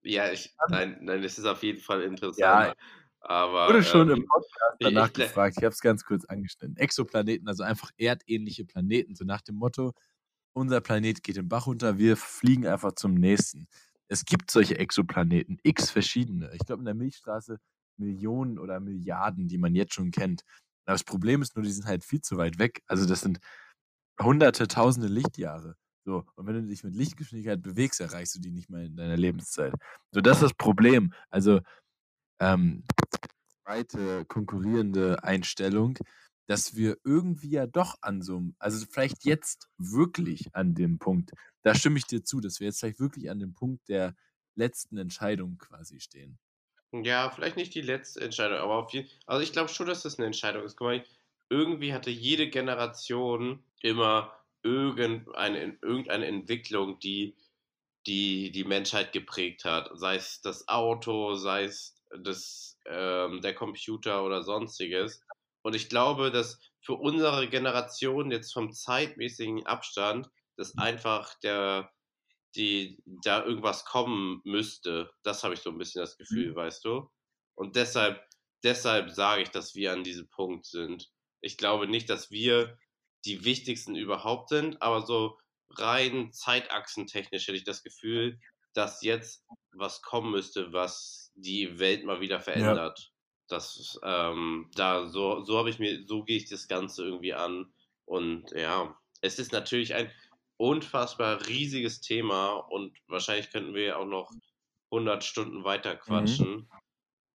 Ja, ich, nein, nein, es ist auf jeden Fall interessant. Ja, aber, wurde schon ähm, im Podcast danach ich, gefragt. Ich habe es ganz kurz angeschnitten. Exoplaneten, also einfach erdähnliche Planeten, so nach dem Motto: Unser Planet geht den Bach runter, wir fliegen einfach zum nächsten. Es gibt solche Exoplaneten, x verschiedene. Ich glaube, in der Milchstraße Millionen oder Milliarden, die man jetzt schon kennt. Aber das Problem ist nur, die sind halt viel zu weit weg. Also, das sind hunderte, tausende Lichtjahre. So, und wenn du dich mit Lichtgeschwindigkeit bewegst, erreichst du die nicht mehr in deiner Lebenszeit. So, das ist das Problem. Also, ähm, zweite konkurrierende Einstellung, dass wir irgendwie ja doch an so einem, also vielleicht jetzt wirklich an dem Punkt, da stimme ich dir zu, dass wir jetzt vielleicht wirklich an dem Punkt der letzten Entscheidung quasi stehen. Ja, vielleicht nicht die letzte Entscheidung, aber auf jeden also ich glaube schon, dass das eine Entscheidung ist. Guck mal, irgendwie hatte jede Generation immer irgendeine, irgendeine Entwicklung, die, die die Menschheit geprägt hat. Sei es das Auto, sei es des, ähm, der Computer oder sonstiges. Und ich glaube, dass für unsere Generation jetzt vom zeitmäßigen Abstand, dass mhm. einfach der, die, da irgendwas kommen müsste. Das habe ich so ein bisschen das Gefühl, mhm. weißt du? Und deshalb, deshalb sage ich, dass wir an diesem Punkt sind. Ich glaube nicht, dass wir die wichtigsten überhaupt sind, aber so rein zeitachsentechnisch hätte ich das Gefühl, dass jetzt was kommen müsste, was die Welt mal wieder verändert. Ja. Das, ähm, da, so, so habe ich mir, so gehe ich das Ganze irgendwie an. Und ja, es ist natürlich ein unfassbar riesiges Thema und wahrscheinlich könnten wir auch noch 100 Stunden weiter mhm. quatschen. Mhm.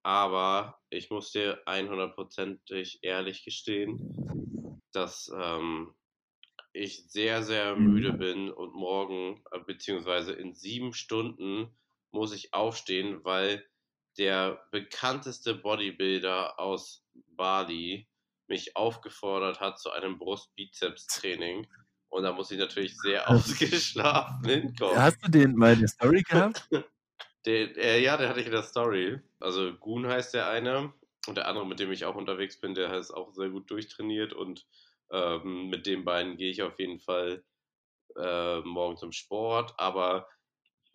Aber ich muss dir 100%ig ehrlich gestehen, dass ähm, ich sehr, sehr müde mhm. bin und morgen, äh, beziehungsweise in sieben Stunden muss ich aufstehen, weil der bekannteste Bodybuilder aus Bali mich aufgefordert hat zu einem Brust-Bizeps-Training. Und da muss ich natürlich sehr ausgeschlafen hinkommen. Hast du den mal in der Story gehabt? den, äh, ja, der hatte ich in der Story. Also Goon heißt der eine. Und der andere, mit dem ich auch unterwegs bin, der ist auch sehr gut durchtrainiert und ähm, mit den beiden gehe ich auf jeden Fall äh, morgen zum Sport. Aber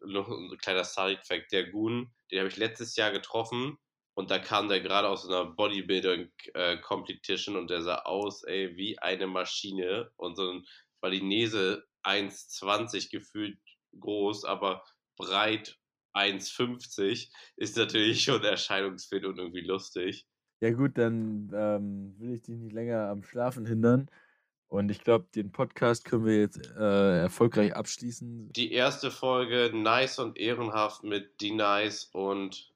noch ein kleiner Side-Fact: Der Goon, den habe ich letztes Jahr getroffen und da kam der gerade aus einer Bodybuilding-Competition äh, und der sah aus, ey, wie eine Maschine und so ein Balinese 1,20 gefühlt groß, aber breit 1,50 ist natürlich schon erscheinungsfit und irgendwie lustig. Ja gut, dann ähm, will ich dich nicht länger am Schlafen hindern. Und ich glaube, den Podcast können wir jetzt äh, erfolgreich abschließen. Die erste Folge Nice und Ehrenhaft mit Die Nice und.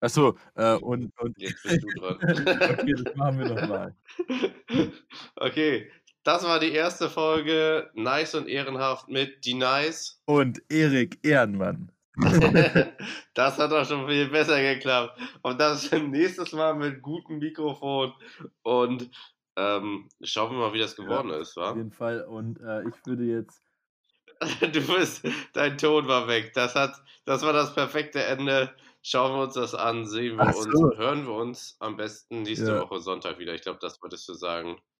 Achso, äh, und, und. Jetzt bist du dran. okay, das machen wir nochmal. Okay, das war die erste Folge Nice und Ehrenhaft mit Die Nice. Und Erik Ehrenmann. das hat doch schon viel besser geklappt. Und das nächstes Mal mit gutem Mikrofon. Und ähm, schauen wir mal, wie das geworden ja, ist, wa? Auf jeden Fall. Und äh, ich würde jetzt. du bist, dein Ton war weg. Das hat, das war das perfekte Ende. Schauen wir uns das an, sehen wir so. uns, hören wir uns am besten nächste ja. Woche Sonntag wieder. Ich glaube, das wolltest du sagen.